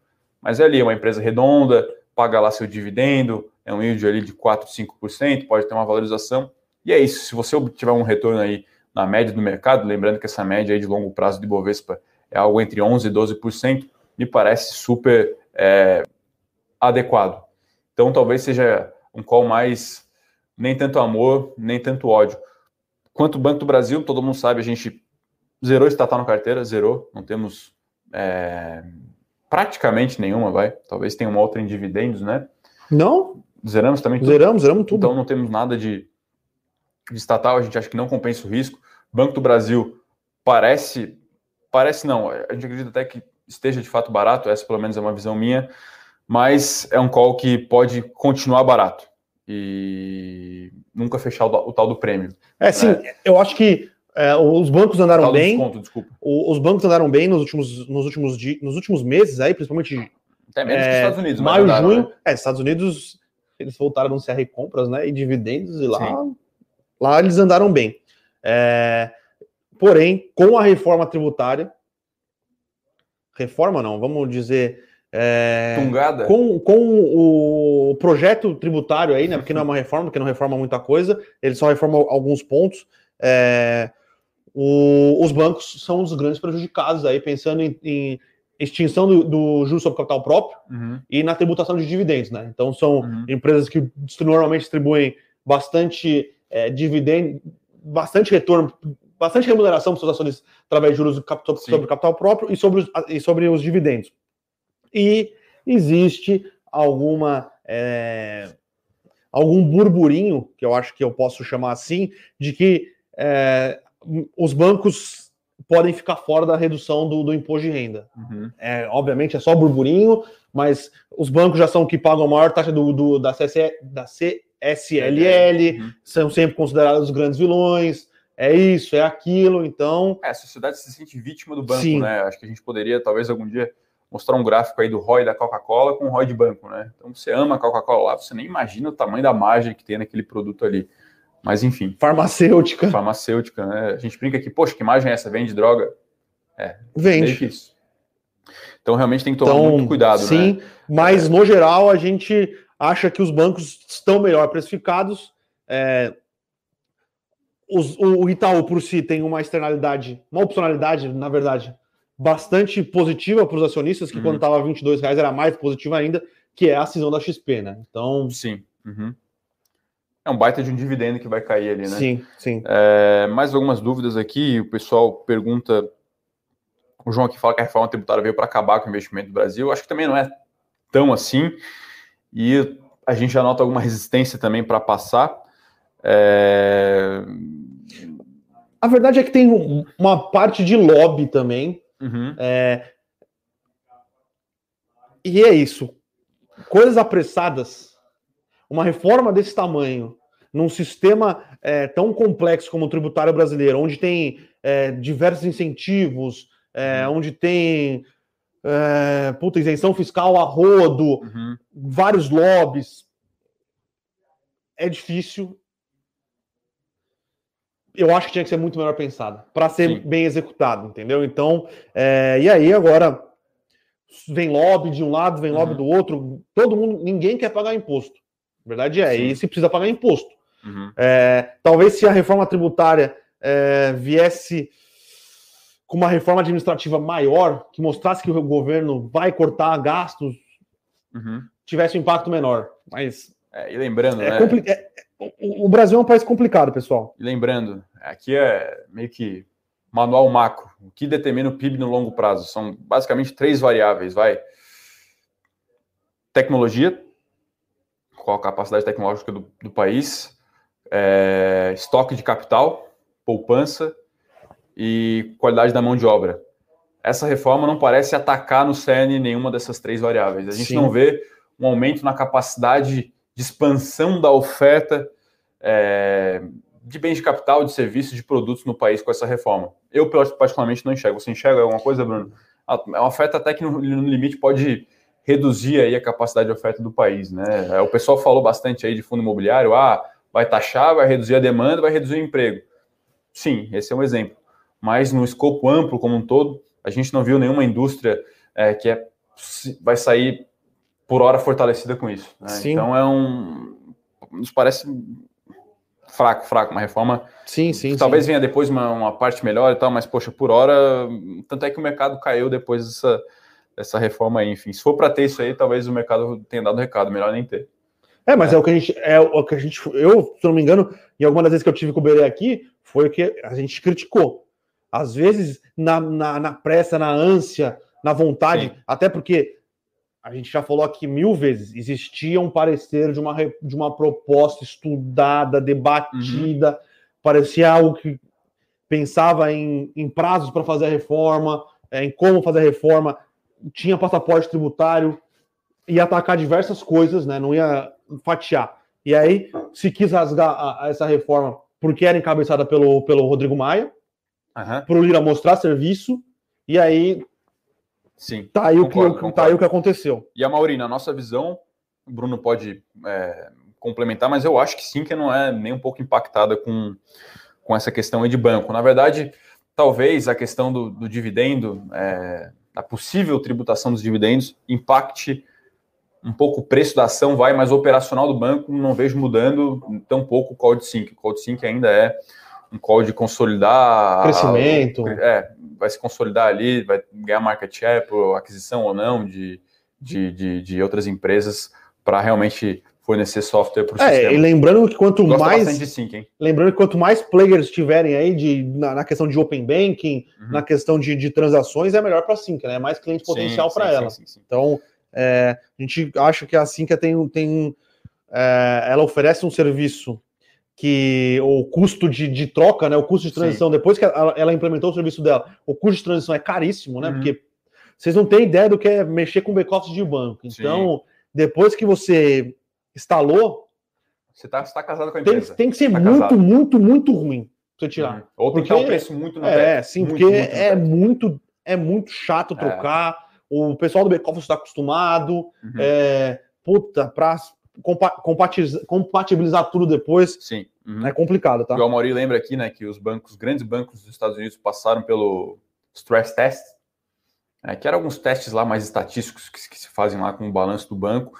Mas é ali, é uma empresa redonda, paga lá seu dividendo, é um yield ali de 4%, 5%, pode ter uma valorização. E é isso, se você tiver um retorno aí na média do mercado, lembrando que essa média aí de longo prazo de Bovespa é algo entre 11% e 12%, me parece super é, adequado. Então talvez seja um call mais nem tanto amor, nem tanto ódio. Quanto o Banco do Brasil, todo mundo sabe, a gente zerou estatal na carteira, zerou, não temos é, praticamente nenhuma, vai. Talvez tenha uma outra em dividendos, né? Não. Zeramos também tudo. Zeramos, zeramos tudo. Então não temos nada de, de estatal, a gente acha que não compensa o risco. Banco do Brasil parece, parece não, a gente acredita até que esteja de fato barato, essa pelo menos é uma visão minha mas é um call que pode continuar barato e nunca fechar o, o tal do prêmio. É, sim, né? eu acho que é, os bancos andaram bem. Desconto, os bancos andaram bem nos últimos, nos últimos, nos últimos meses aí, principalmente. Até menos é, que os Estados Unidos. Maio, junho. Né? É, Estados Unidos, eles voltaram a anunciar recompras, né? E dividendos, e lá, lá eles andaram bem. É, porém, com a reforma tributária, reforma não, vamos dizer é, Tungada. Com, com o projeto tributário aí, né? Porque não é uma reforma, porque não reforma muita coisa, ele só reforma alguns pontos. É, o, os bancos são os grandes prejudicados aí, pensando em, em extinção do, do juros sobre capital próprio uhum. e na tributação de dividendos, né? Então são uhum. empresas que normalmente distribuem bastante é, dividendo, bastante retorno, bastante remuneração para seus acionistas através de juros sobre capital próprio e sobre os, e sobre os dividendos e existe alguma é, algum burburinho, que eu acho que eu posso chamar assim, de que é, os bancos podem ficar fora da redução do, do imposto de renda. Uhum. É, obviamente é só burburinho, mas os bancos já são que pagam a maior taxa do, do da, CC, da CSLL, uhum. são sempre considerados os grandes vilões. É isso, é aquilo, então. É, a sociedade se sente vítima do banco, Sim. né? Acho que a gente poderia, talvez, algum dia mostrar um gráfico aí do ROI da Coca-Cola com o ROI de banco, né? Então você ama a Coca-Cola lá, você nem imagina o tamanho da margem que tem naquele produto ali. Mas enfim. Farmacêutica. Farmacêutica, né? A gente brinca aqui, poxa, que margem é essa? Vende droga? É. Vende. isso. Então realmente tem que tomar então, muito cuidado, sim, né? mas é. no geral a gente acha que os bancos estão melhor precificados. É, os, o Itaú por si tem uma externalidade, uma opcionalidade, na verdade, bastante positiva para os acionistas, que uhum. quando estava 22 reais era mais positiva ainda, que é a cisão da XP, né? Então. Sim. Uhum. É um baita de um dividendo que vai cair ali, né? Sim, sim. É, mais algumas dúvidas aqui. O pessoal pergunta. O João aqui fala que a reforma tributária veio para acabar com o investimento do Brasil. Acho que também não é tão assim. E a gente já nota alguma resistência também para passar. É... A verdade é que tem uma parte de lobby também. Uhum. É... E é isso. Coisas apressadas, uma reforma desse tamanho, num sistema é, tão complexo como o tributário brasileiro, onde tem é, diversos incentivos, é, uhum. onde tem é, puta, isenção fiscal a rodo, uhum. vários lobbies. É difícil. Eu acho que tinha que ser muito melhor pensado para ser Sim. bem executado, entendeu? Então, é, e aí agora vem lobby de um lado, vem lobby uhum. do outro. Todo mundo, ninguém quer pagar imposto. A verdade é, Sim. e se precisa pagar imposto. Uhum. É, talvez se a reforma tributária é, viesse com uma reforma administrativa maior, que mostrasse que o governo vai cortar gastos, uhum. tivesse um impacto menor. Mas. É, e lembrando, é né? O Brasil é um país complicado, pessoal. E lembrando, aqui é meio que manual macro. O que determina o PIB no longo prazo? São basicamente três variáveis, vai. Tecnologia, qual a capacidade tecnológica do, do país, é, estoque de capital, poupança e qualidade da mão de obra. Essa reforma não parece atacar no CERN nenhuma dessas três variáveis. A gente Sim. não vê um aumento na capacidade de expansão da oferta é, de bens de capital, de serviços, de produtos no país com essa reforma. Eu, particularmente, não enxergo. Você enxerga alguma coisa, Bruno? Uma oferta até que no, no limite pode reduzir aí a capacidade de oferta do país, né? É, o pessoal falou bastante aí de fundo imobiliário, ah, vai taxar, vai reduzir a demanda, vai reduzir o emprego. Sim, esse é um exemplo mas no escopo amplo como um todo, a gente não viu nenhuma indústria é, que é, vai sair por hora fortalecida com isso. Né? Então é um. Nos parece fraco, fraco, uma reforma. Sim, sim. Talvez sim. venha depois uma, uma, parte melhor e tal, mas, poxa, por hora. Tanto é que o mercado caiu depois dessa, dessa reforma aí. Enfim, se for para ter isso aí, talvez o mercado tenha dado recado, melhor nem ter. É, mas é. é, o que a gente. É o que a gente. Eu, se não me engano, em alguma das vezes que eu tive com o Berê aqui, foi o que a gente criticou. Às vezes, na, na, na pressa, na ânsia, na vontade, Sim. até porque a gente já falou aqui mil vezes, existia um parecer de uma, de uma proposta estudada, debatida, uhum. parecia algo que pensava em, em prazos para fazer a reforma, é, em como fazer a reforma, tinha passaporte tributário, ia atacar diversas coisas, né? não ia fatiar. E aí se quis rasgar a, a essa reforma porque era encabeçada pelo, pelo Rodrigo Maia, uhum. para o Lira mostrar serviço, e aí Sim, tá aí, concordo, o, que, tá aí o que aconteceu. E a Mauri, na nossa visão, o Bruno pode é, complementar, mas eu acho que sim, que não é nem um pouco impactada com, com essa questão aí de banco. Na verdade, talvez a questão do, do dividendo, é, a possível tributação dos dividendos, impacte um pouco o preço da ação, vai, mas o operacional do banco não vejo mudando tão pouco o Code Sync. O Code Sync ainda é um call de consolidar. Crescimento. É, vai se consolidar ali, vai ganhar market share por aquisição ou não de, de, de, de outras empresas para realmente fornecer software para o é, sistema. E lembrando que quanto Gosto mais. De sync, lembrando que quanto mais players tiverem aí de, na, na questão de open banking, uhum. na questão de, de transações, é melhor para a Sync, né? É mais cliente potencial para ela. Sim, sim, então, é, a gente acha que a Sync tem. tem é, ela oferece um serviço que o custo de, de troca, né, o custo de transição, Sim. depois que ela, ela, implementou o serviço dela, o custo de transição é caríssimo, né? Uhum. Porque vocês não têm ideia do que é mexer com back-office de banco. Então, Sim. depois que você instalou. Você está tá casado com a empresa. Tem, tem que ser tá muito, casado. muito, muito ruim pra você tirar. Uhum. Ou porque é um preço muito no É, sim, muito, porque muito é, muito, é muito chato é. trocar. o pessoal do back-office está acostumado, uhum. é, puta, para compatibilizar tudo depois. Sim. Uhum. É complicado, tá? O Mauri lembra aqui, né, que os bancos, grandes bancos dos Estados Unidos passaram pelo stress test, é, que eram alguns testes lá mais estatísticos que, que, se fazem lá com o balanço do banco.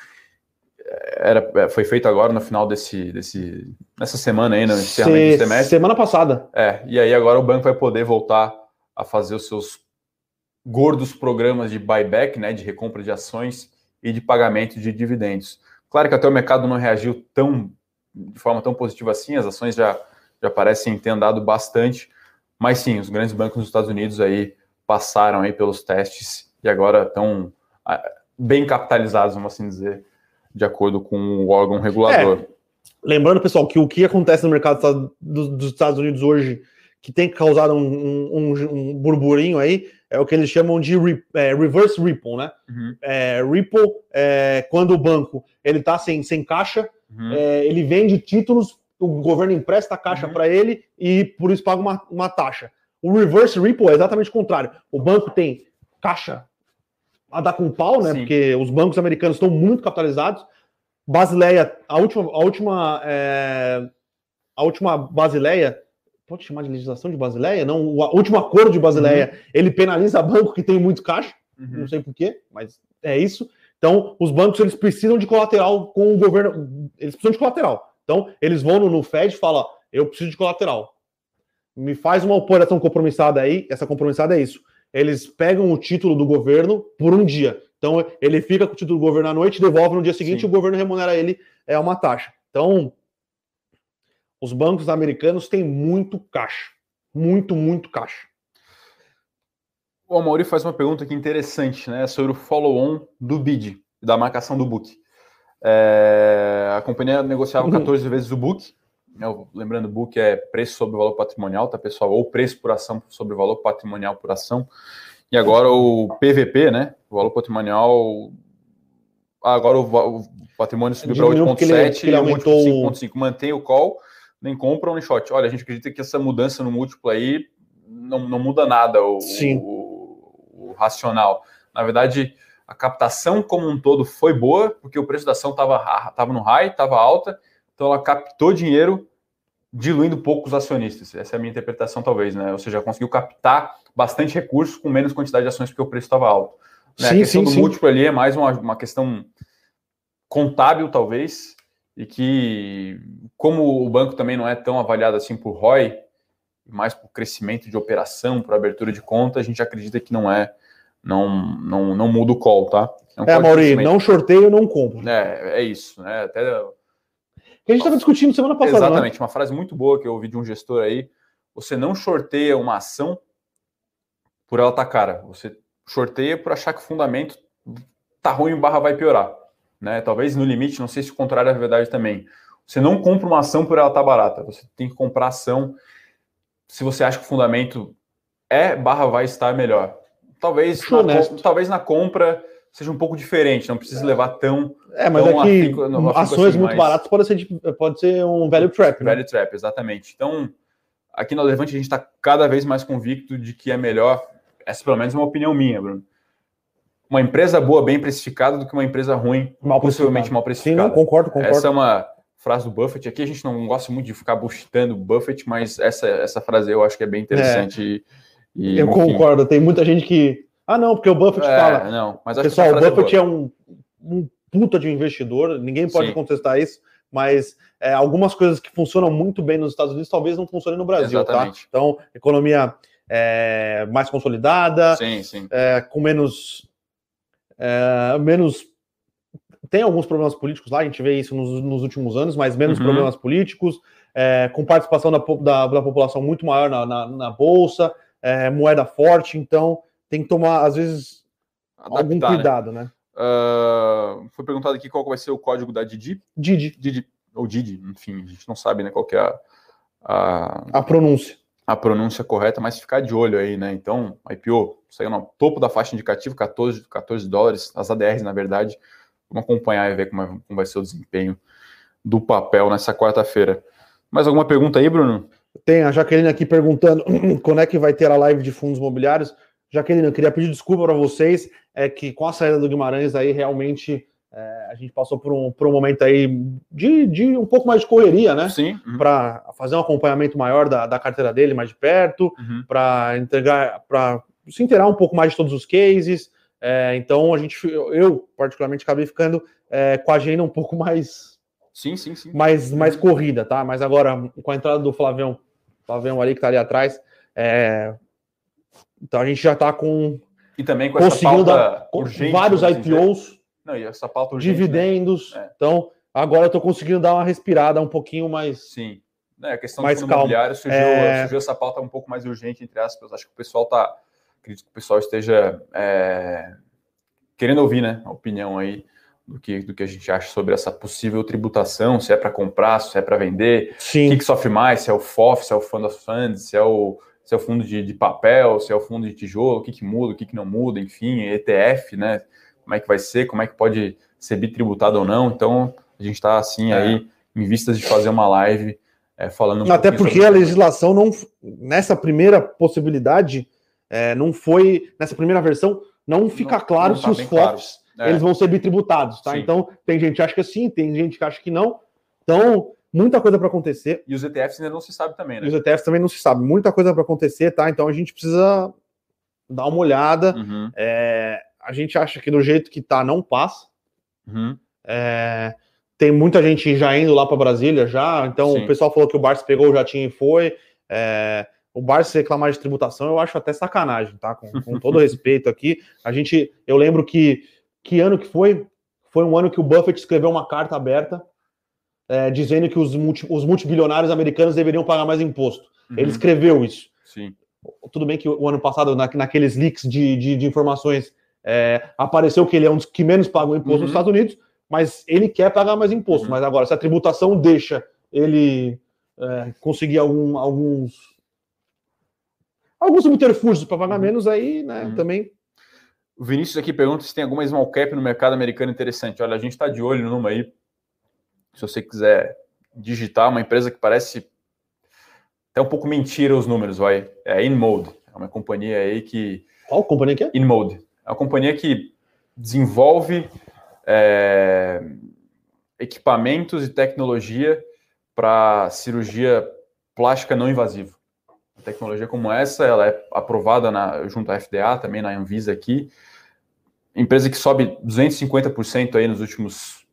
Era, é, foi feito agora no final desse, desse nessa semana aí, no encerramento do semestre. Semana passada. É, e aí agora o banco vai poder voltar a fazer os seus gordos programas de buyback, né, de recompra de ações e de pagamento de dividendos. Claro que até o mercado não reagiu tão de forma tão positiva assim, as ações já, já parecem ter andado bastante, mas sim, os grandes bancos dos Estados Unidos aí passaram aí pelos testes e agora estão ah, bem capitalizados, vamos assim dizer, de acordo com o órgão regulador. É, lembrando, pessoal, que o que acontece no mercado dos Estados Unidos hoje, que tem causado um, um, um burburinho aí, é o que eles chamam de re, é, reverse ripple, né? Uhum. É, ripple é quando o banco ele está sem, sem caixa, uhum. é, ele vende títulos, o governo empresta a caixa uhum. para ele e por isso paga uma, uma taxa. O reverse ripple é exatamente o contrário. O banco tem caixa a dar com pau, né? Sim. Porque os bancos americanos estão muito capitalizados. Basileia, a última, a última, é, a última Basileia pode chamar de legislação de Basileia? Não, o último acordo de Basileia, uhum. ele penaliza banco que tem muito caixa, uhum. não sei porquê, mas é isso. Então, os bancos eles precisam de colateral com o governo, eles precisam de colateral. Então, eles vão no, no Fed e falam: eu preciso de colateral. Me faz uma operação compromissada aí, essa compromissada é isso. Eles pegam o título do governo por um dia. Então, ele fica com o título do governo à noite, devolve no dia seguinte Sim. e o governo remunera ele é uma taxa. Então, os bancos americanos têm muito caixa. Muito, muito caixa. O Amaury faz uma pergunta aqui interessante, né? Sobre o follow-on do bid, da marcação do book. É, a companhia negociava 14 uhum. vezes o book. Né? Lembrando, o book é preço sobre valor patrimonial, tá, pessoal? Ou preço por ação sobre valor patrimonial por ação. E agora o PVP, né? O valor patrimonial. Agora o, o patrimônio subiu para 8,7 e aumentou 5,5. Mantém o call nem compra nem short. Olha, a gente acredita que essa mudança no múltiplo aí não, não muda nada o, o, o, racional. Na verdade, a captação como um todo foi boa, porque o preço da ação estava tava no high, estava alta, então ela captou dinheiro diluindo pouco os acionistas. Essa é a minha interpretação, talvez, né? Ou seja, conseguiu captar bastante recursos com menos quantidade de ações porque o preço estava alto. Né? Sim, a questão sim, do sim. múltiplo ali é mais uma, uma questão contábil, talvez, e que, como o banco também não é tão avaliado assim por ROI, mais por crescimento de operação, por abertura de conta, a gente acredita que não é, não, não, não muda o call, tá? É, um é Mauri, não sorteio, não compro. É, é isso, né? Até... Que a gente estava discutindo semana passada. Né? Exatamente, né? uma frase muito boa que eu ouvi de um gestor aí. Você não sorteia uma ação por ela estar tá cara. Você sorteia por achar que o fundamento tá ruim barra vai piorar né? Talvez no limite, não sei se o contrário é verdade também. Você não compra uma ação por ela estar tá barata. Você tem que comprar ação se você acha que o fundamento é barra vai estar melhor. Talvez, na, talvez na compra seja um pouco diferente, não precisa levar tão. É, mas tão é que afico, afico ações assim, muito mas... baratas pode ser, pode ser um value trap. Né? Value trap, exatamente. Então, aqui no Levante a gente está cada vez mais convicto de que é melhor, essa pelo menos é uma opinião minha, Bruno, uma empresa boa bem precificada do que uma empresa ruim, mal possivelmente mal precificada. Sim, não, concordo, concordo. Essa é uma frase do Buffett. Aqui a gente não gosta muito de ficar bullshitando Buffett, mas essa, essa frase eu acho que é bem interessante. É. E, eu enfim. concordo. Tem muita gente que. Ah, não, porque o Buffett é, fala. Não, mas Pessoal, o Buffett é, é, um, um puta de investidor, ninguém pode Sim. contestar isso, mas é, algumas coisas que funcionam muito bem nos Estados Unidos talvez não funcionem no Brasil, tá? Exatamente. tá? Então, economia é, mais consolidada, sim, sim. É, com menos é, menos. Tem alguns problemas políticos lá, a gente vê isso nos, nos últimos anos, mas menos uhum. problemas políticos, é, com participação da, da, da, população muito maior na, na, na bolsa, é, moeda forte, então tem que tomar, às vezes, Adaptar, algum né? cuidado, né? né? Uh, foi perguntado aqui qual vai ser o código da Didi. Didi. Didi. Ou Didi, enfim, a gente não sabe né, qual é a, a, a pronúncia a pronúncia correta, mas ficar de olho aí, né? Então, IPO saiu no topo da faixa indicativa, 14, 14 dólares, as ADRs, na verdade. Vamos acompanhar e ver como, é, como vai ser o desempenho do papel nessa quarta-feira. Mais alguma pergunta aí, Bruno? Tem a Jaqueline aqui perguntando quando é que vai ter a live de fundos imobiliários. Jaqueline, eu queria pedir desculpa para vocês, é que com a saída do Guimarães aí realmente é, a gente passou por um, por um momento aí de, de um pouco mais de correria, né? Sim. Uhum. Para fazer um acompanhamento maior da, da carteira dele mais de perto, Uhum. para entregar, para se inteirar um pouco mais de todos os cases. É, então a gente, eu particularmente acabei ficando é, com a agenda um pouco mais, Sim, sim, sim. mais, mais corrida, tá? Mas agora com a entrada do Flavião, Flavião ali que tá ali atrás, é, então a gente já tá com E também com essa pauta vários dizer. Não, e essa pauta urgente, né? dividendos. É. Então agora eu tô conseguindo dar uma respirada um pouquinho mais. Sim. É, a questão Mais do fundo imobiliário surgiu, É. surgiu essa pauta um pouco mais urgente, entre aspas. Acho que o pessoal tá. Acredito que o pessoal esteja é, querendo ouvir né, a opinião aí do que, do que a gente acha sobre essa possível tributação, se é para comprar, se é para vender, o Sim. que, que sofre mais, se é o FOF, se é o Fund of Funds, se é o, se é o fundo de, de papel, se é o fundo de tijolo, o que, que muda, o que, que não muda, enfim, ETF, né? Como é que vai ser, como é que pode ser bitributado ou não. Então, a gente está assim É. aí em vistas de fazer uma live é, falando um Até porque a legislação não, nessa primeira possibilidade, é, não foi, nessa primeira versão, não fica Não- claro não se tá os bem claro. FOFs É. eles vão ser bitributados, tá? Sim. Então, tem gente que acha que sim, tem gente que acha que não. Então, muita coisa para acontecer. E os ETFs ainda não se sabe também, E né? os ETFs também não se sabe, muita coisa para acontecer, tá? Então a gente precisa dar uma olhada. Uhum, É, a gente acha que do jeito que tá, não passa. uhum. É, tem muita gente já indo lá para Brasília já. Então Sim. o pessoal falou que o Barça pegou o jatinho e foi. É, o Barça reclamar de tributação, eu acho até sacanagem, tá? Com, com todo respeito aqui. A gente, eu lembro que que ano que foi? Foi um ano que o Buffett escreveu uma carta aberta é, dizendo que os, multi, os multibilionários americanos deveriam pagar mais imposto. Ele uhum. escreveu isso. Sim. Tudo bem que o ano passado, na, naqueles leaks de, de, de informações, é, apareceu que ele é um dos que menos pagam imposto Uhum. nos Estados Unidos, mas ele quer pagar mais imposto. Uhum. Mas agora, se a tributação deixa ele é, conseguir algum, alguns alguns subterfúgios para pagar Uhum. menos, aí né, Uhum. também. O Vinícius aqui pergunta se tem alguma small cap no mercado americano interessante. Olha, a gente está de olho numa aí. Se você quiser digitar, uma empresa que parece até um pouco mentira os números, vai. É InMode. É uma companhia aí que. Qual companhia que é? InMode. Uma companhia que desenvolve é, equipamentos e tecnologia para cirurgia plástica não invasiva. Uma tecnologia como essa, ela é aprovada na, junto à FDA, também na Anvisa aqui. Empresa que sobe 250% aí nos últimos,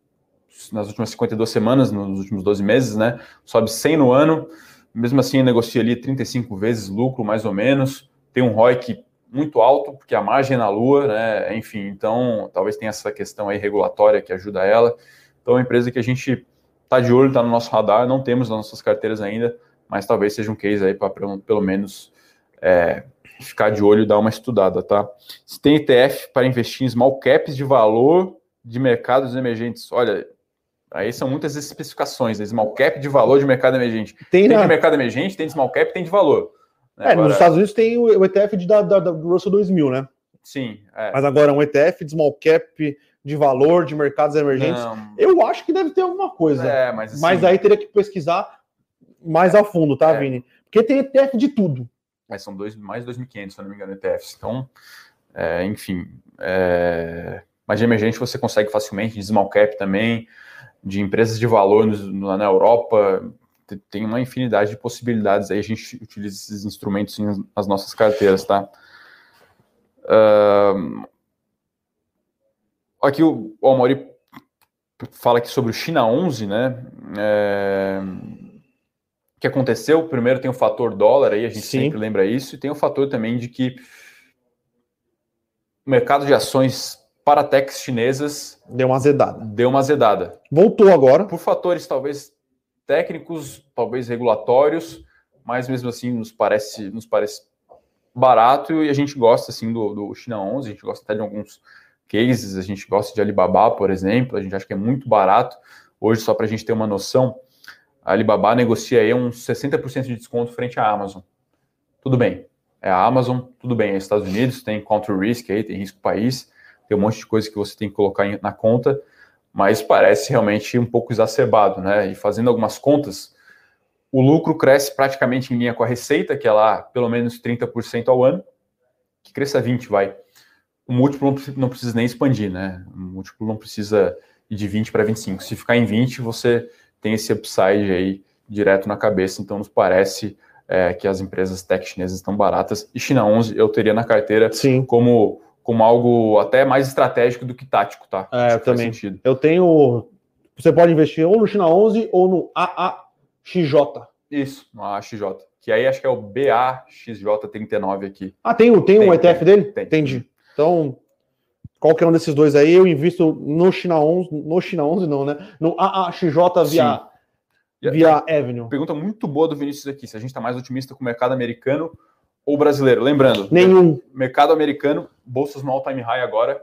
nas últimas 52 semanas, nos últimos 12 meses, né? Sobe 100 no ano. Mesmo assim, negocia ali 35 vezes lucro, mais ou menos. Tem um ROIC muito alto, porque a margem é na lua, né? Enfim, então talvez tenha essa questão aí regulatória que ajuda ela. Então, é uma empresa que a gente está de olho, está no nosso radar, não temos nas nossas carteiras ainda, mas talvez seja um case aí para pelo menos é, ficar de olho e dar uma estudada, tá? Se tem ETF para investir em small caps de valor de mercados emergentes, olha, aí são muitas especificações, né? small cap de valor de mercado emergente. Tem, Tem de mercado emergente, tem de small cap, tem de valor. Né? é, Agora, nos Estados Unidos tem o, ETF de, da, da, do Russell 2000, né? Sim, é. Mas agora um ETF de small cap de valor de mercados emergentes. Não, Eu acho que deve ter alguma coisa. é, mas, assim, Mas aí teria que pesquisar mais a fundo, tá, É. Vini? Porque tem ETF de tudo. Mas são dois, mais de 2.500, se eu não me engano, ETFs. Então, é, enfim. é, mas de emergente você consegue facilmente, de small cap também, de empresas de valor na na Europa. Te- Tem uma infinidade de possibilidades aí. A gente utiliza esses instrumentos nas- nossas carteiras, tá? Ahn, aqui o, o Amaury fala aqui sobre o China 11, né? É, o que aconteceu? Primeiro tem o fator dólar aí, a gente Sim. sempre lembra isso, e tem o fator também de que o mercado de ações para techs chinesas Deu uma azedada. deu uma azedada. Voltou agora. Por fatores talvez técnicos, talvez regulatórios, mas mesmo assim nos parece, nos parece barato e a gente gosta assim do, do China 11, a gente gosta até de alguns cases, a gente gosta de Alibaba, por exemplo, a gente acha que é muito barato. Hoje, só para a gente ter uma noção, a Alibaba negocia aí uns 60% de desconto frente à Amazon. Tudo bem, é a Amazon, tudo bem, é Estados Unidos, tem country risk aí, tem risco país, tem um monte de coisa que você tem que colocar na conta, mas parece realmente um pouco exacerbado, né? E fazendo algumas contas, o lucro cresce praticamente em linha com a receita, que é lá pelo menos 30% ao ano, que cresça 20, vai. O múltiplo não precisa nem expandir, né? O múltiplo não precisa ir de 20 para 25. Se ficar em 20, você tem esse upside aí direto na cabeça. Então, nos parece é, que as empresas tech chinesas estão baratas. E China 11 eu teria na carteira Sim. como como algo até mais estratégico do que tático, tá? É, eu também. Sentido. Eu tenho. Você pode investir ou no China 11 ou no AAXJ. Isso, no AAXJ. Que aí acho que é o BAXJ39 aqui. Ah, tem, tem, tem um ETF tem, dele? Tem. Entendi. Então, qualquer um desses dois aí, eu invisto no China 11, no China 11 não, né? No AAXJ via, via Avenue. Pergunta muito boa do Vinícius aqui, se a gente está mais otimista com o mercado americano ou brasileiro. Lembrando, nenhum. Mercado americano, bolsas no all-time high agora.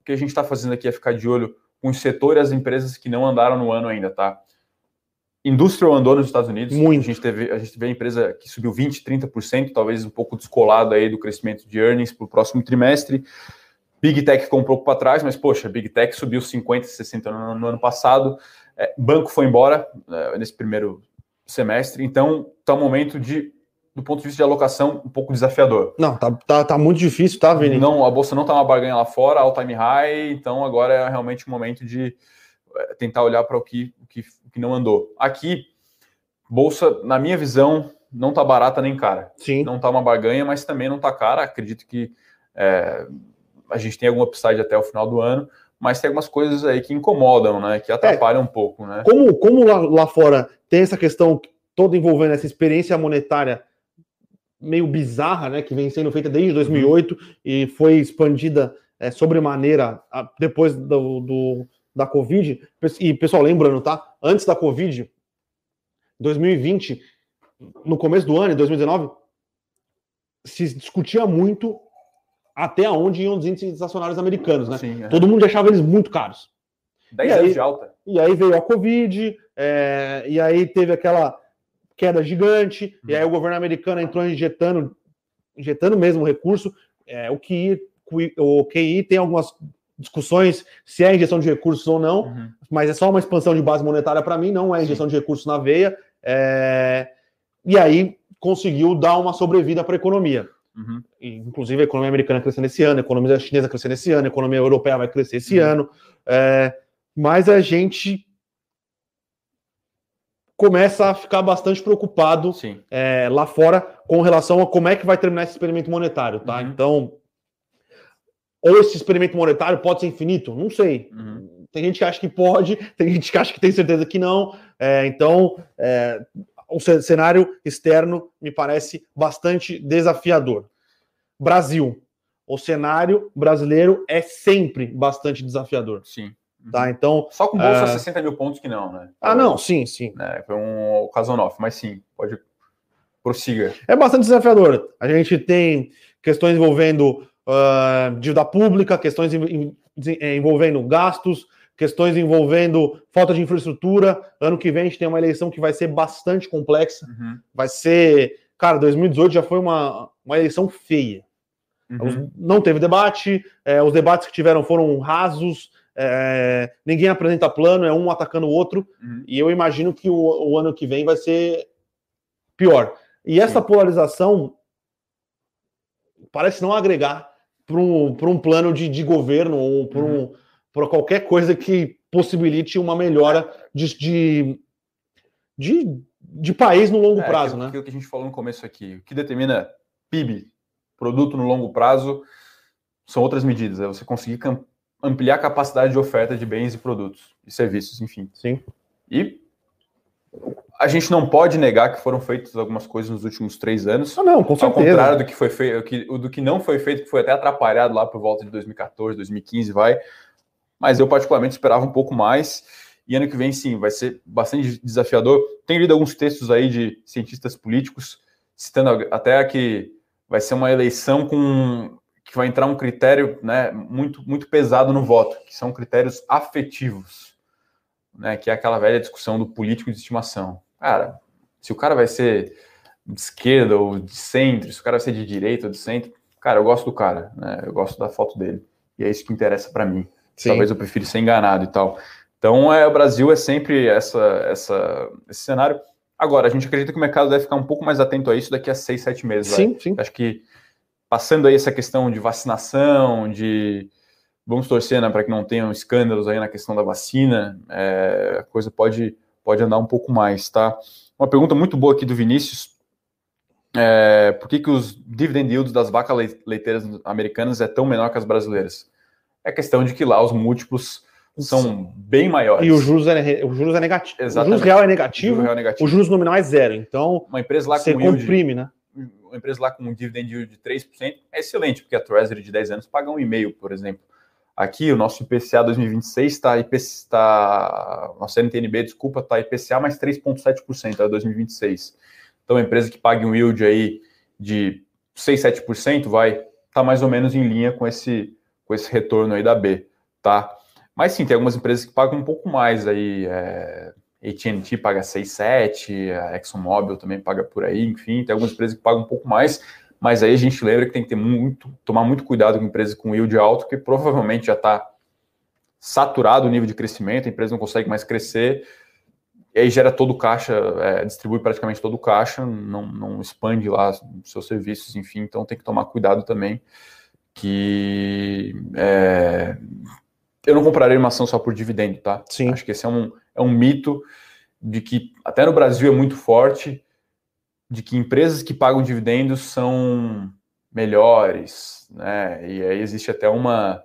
O que a gente está fazendo aqui é ficar de olho com os setores e as empresas que não andaram no ano ainda, tá? Industrial andou nos Estados Unidos. Muito. A gente teve, a gente teve a empresa que subiu 20, 30%, talvez um pouco descolado aí do crescimento de earnings para o próximo trimestre. Big Tech ficou um pouco para trás, mas poxa, Big Tech subiu 50, 60 no, no ano passado. É, banco foi embora é, nesse primeiro semestre, então está um momento de do ponto de vista de alocação, um pouco desafiador. Não, tá, tá, tá muito difícil, tá, Vini? Não, a bolsa não tá uma barganha lá fora, all time high, então agora é realmente o momento de eh, tentar olhar para o que, o que, o que não andou. Aqui, bolsa, na minha visão, não tá barata nem cara. Sim. Não tá uma barganha, mas também não tá cara. Acredito que é, a gente tem algum upside até o final do ano, mas tem algumas coisas aí que incomodam, né? Que atrapalham é, um pouco, né? Como, como lá, lá fora tem essa questão toda envolvendo essa experiência monetária meio bizarra, né, que vem sendo feita desde 2008 uhum. e foi expandida é, sobremaneira depois do, do, da Covid. E, pessoal, lembrando, tá? Antes da Covid, 2020, no começo do ano, em 2019, se discutia muito até onde iam os índices acionários americanos, né? Sim, é. Todo mundo achava eles muito caros. 10 anos de alta. E aí veio a Covid, é, e aí teve aquela queda gigante, e aí o governo americano entrou injetando, injetando mesmo recurso. É, o, QI, o QI tem algumas discussões se é injeção de recursos ou não, uhum. mas é só uma expansão de base monetária para mim, não é injeção Sim. de recursos na veia. É... E aí conseguiu dar uma sobrevida para a economia. Uhum. Inclusive a economia americana crescendo esse ano, a economia chinesa crescendo esse ano, a economia europeia vai crescer esse uhum. ano. É... Mas a gente começa a ficar bastante preocupado é, lá fora com relação a como é que vai terminar esse experimento monetário, tá? Uhum. Então, ou esse experimento monetário pode ser infinito? Não sei. Uhum. Tem gente que acha que pode, tem gente que acha que tem certeza que não. É, então, é, o cenário externo me parece bastante desafiador. Brasil. O cenário brasileiro é sempre bastante desafiador. Sim. Tá, uhum. então. Só com bolsa uh... 60 mil pontos que não, né? Ah, não, sim, sim. É, foi um ocasião off, mas sim, pode prossiga. É bastante desafiador. A gente tem questões envolvendo uh, dívida pública, questões eh, envolvendo gastos, questões envolvendo falta de infraestrutura. Ano que vem a gente tem uma eleição que vai ser bastante complexa. Uhum. Vai ser. Cara, 2018 já foi uma, uma eleição feia. Uhum. Não teve debate, é, os debates que tiveram foram rasos, é, ninguém apresenta plano, é um atacando o outro, uhum. e eu imagino que o, o, ano que vem vai ser pior. E essa Sim. polarização parece não agregar para um, um plano de, de governo ou para uhum. um, qualquer coisa que possibilite uma melhora de, de, de, de país no longo é, prazo. Aquilo, né? aquilo que a gente falou no começo aqui, o que determina PIB, produto no longo prazo, são outras medidas. É você conseguir ampliar a capacidade de oferta de bens e produtos e serviços, enfim. Sim. E a gente não pode negar que foram feitas algumas coisas nos últimos três anos. Ah, não, com certeza. Ao contrário do que foi feito, do que não foi feito, que foi até atrapalhado lá por volta de 2014, 2015, vai. Mas eu particularmente esperava um pouco mais. E ano que vem, sim, vai ser bastante desafiador. Tenho lido alguns textos aí de cientistas políticos citando até que vai ser uma eleição com que vai entrar um critério né, muito, muito pesado no voto, que são critérios afetivos, né, que é aquela velha discussão do político de estimação. Cara, se o cara vai ser de esquerda ou de centro, se o cara vai ser de direita ou de centro, cara, eu gosto do cara, né, eu gosto da foto dele, e é isso que interessa para mim. Sim. Talvez eu prefira ser enganado e tal. Então, é, o Brasil é sempre essa, essa, esse cenário. Agora, a gente acredita que o mercado deve ficar um pouco mais atento a isso daqui a seis, sete meses. Sim, sim. Acho que passando aí essa questão de vacinação, de vamos torcer né, para que não tenham escândalos aí na questão da vacina, é, a coisa pode, pode andar um pouco mais, tá? Uma pergunta muito boa aqui do Vinícius. É, por que, que os dividend yields das vacas leiteiras americanas é tão menor que as brasileiras? É questão de que lá os múltiplos são bem maiores. E o juros é, o juros é negativo. Exatamente. O juros real é negativo, o juros, real é negativo. o juros nominal é zero. Então, uma empresa lá você com comprime, yield, né? Uma empresa lá com um dividend yield de 3% é excelente, porque a Treasury de 10 anos paga um e-mail, por exemplo. Aqui, o nosso IPCA 2026 está, está nosso NTNB, desculpa, está IPCA mais 3,7% até 2026. Então, a empresa que paga um yield aí de 6, 7% vai estar tá mais ou menos em linha com esse, com esse retorno aí da B, tá? Mas sim, tem algumas empresas que pagam um pouco mais aí. É, AT&T paga 6,7, a ExxonMobil também paga por aí, enfim, tem algumas empresas que pagam um pouco mais, mas aí a gente lembra que tem que ter muito, tomar muito cuidado com empresas com yield alto, que provavelmente já está saturado o nível de crescimento, a empresa não consegue mais crescer, e aí gera todo o caixa, é, distribui praticamente todo o caixa, não, não expande lá seus serviços, enfim, então tem que tomar cuidado também, que é, eu não compraria uma ação só por dividendo, tá? Sim. Acho que esse é um, é um mito de que até no Brasil é muito forte, de que empresas que pagam dividendos são melhores, né? E aí existe até uma,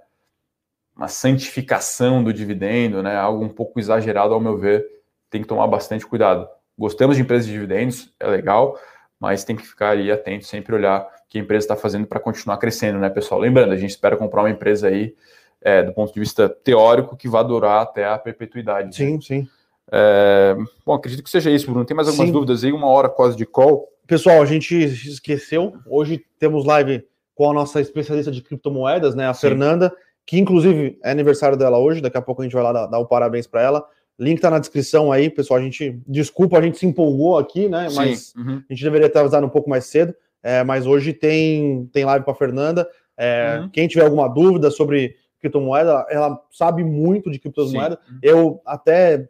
uma santificação do dividendo, né? Algo um pouco exagerado ao meu ver. Tem que tomar bastante cuidado. Gostamos de empresas de dividendos, é legal, mas tem que ficar aí atento, sempre olhar o que a empresa está fazendo para continuar crescendo, né, pessoal? Lembrando, a gente espera comprar uma empresa aí é, do ponto de vista teórico, que vai durar até a perpetuidade. Sim, né? sim. É, bom, acredito que seja isso, Bruno. Tem mais algumas sim. dúvidas aí? Uma hora quase de call. Pessoal, a gente esqueceu. Hoje temos live com a nossa especialista de criptomoedas, né, a sim. Fernanda, que inclusive é aniversário dela hoje. Daqui a pouco a gente vai lá dar, dar o parabéns para ela. Link tá na descrição aí, pessoal. A gente desculpa, a gente se empolgou aqui, né? Mas uhum. a gente deveria ter avisado um pouco mais cedo. É, mas hoje tem, tem live com a Fernanda. É, uhum. Quem tiver alguma dúvida sobre criptomoeda, ela sabe muito de criptomoeda. Sim. Eu até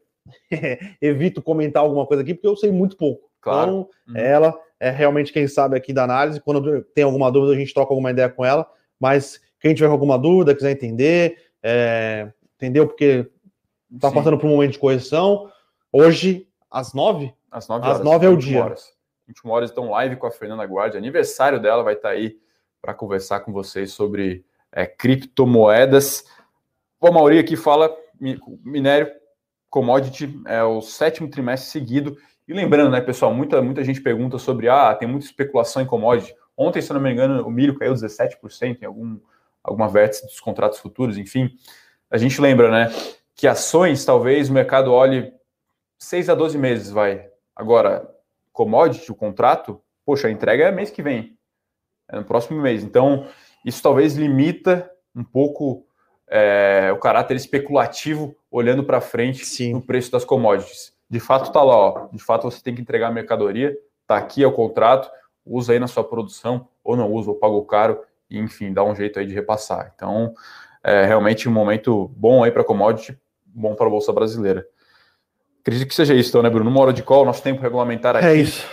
evito comentar alguma coisa aqui, porque eu sei muito pouco. Claro. Então, uhum. ela é realmente quem sabe aqui da análise. Quando tem alguma dúvida, a gente troca alguma ideia com ela. Mas quem tiver alguma dúvida, quiser entender, é, entendeu? Porque está passando por um momento de correção. Hoje, às nove? Às nove horas. Às nove é o dia. Horas. 21 horas, então, live com a Fernanda Guardia. Aniversário dela vai estar tá aí para conversar com vocês sobre é, criptomoedas. O Mauri aqui fala minério, commodity, é o sétimo trimestre seguido. E lembrando, né, pessoal, muita, muita gente pergunta sobre, ah, tem muita especulação em commodity. Ontem, se não me engano, o milho caiu 17% em algum, alguma vértice dos contratos futuros, enfim. A gente lembra, né, que ações, talvez, o mercado olhe 6 a 12 meses, vai. Agora, commodity, o contrato, poxa, a entrega é mês que vem, é no próximo mês. Então, isso talvez limita um pouco é, o caráter especulativo olhando para frente Sim. no preço das commodities. De fato está lá, ó. de fato você tem que entregar a mercadoria, está aqui é o contrato, usa aí na sua produção, ou não usa, ou pagou caro, e enfim, dá um jeito aí de repassar. Então, é realmente um momento bom aí para commodity, bom para a Bolsa Brasileira. Acredito que seja isso, então, né, Bruno? Uma hora de call, nosso tempo regulamentar é aqui. É isso.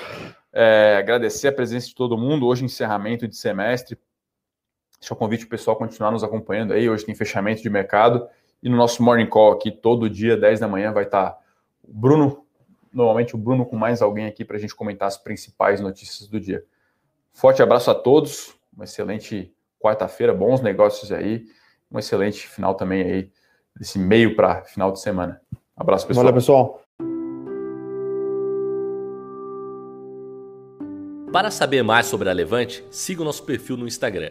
É, agradecer a presença de todo mundo. Hoje, encerramento de semestre. Deixa o convite o pessoal continuar nos acompanhando aí. Hoje tem fechamento de mercado. E no nosso Morning Call aqui, todo dia, 10 da manhã, vai estar o Bruno, normalmente o Bruno com mais alguém aqui para a gente comentar as principais notícias do dia. Forte abraço a todos, uma excelente quarta-feira, bons negócios aí, um excelente final também aí, desse meio para final de semana. Abraço, pessoal. Valeu, pessoal. Para saber mais sobre a Levante, siga o nosso perfil no Instagram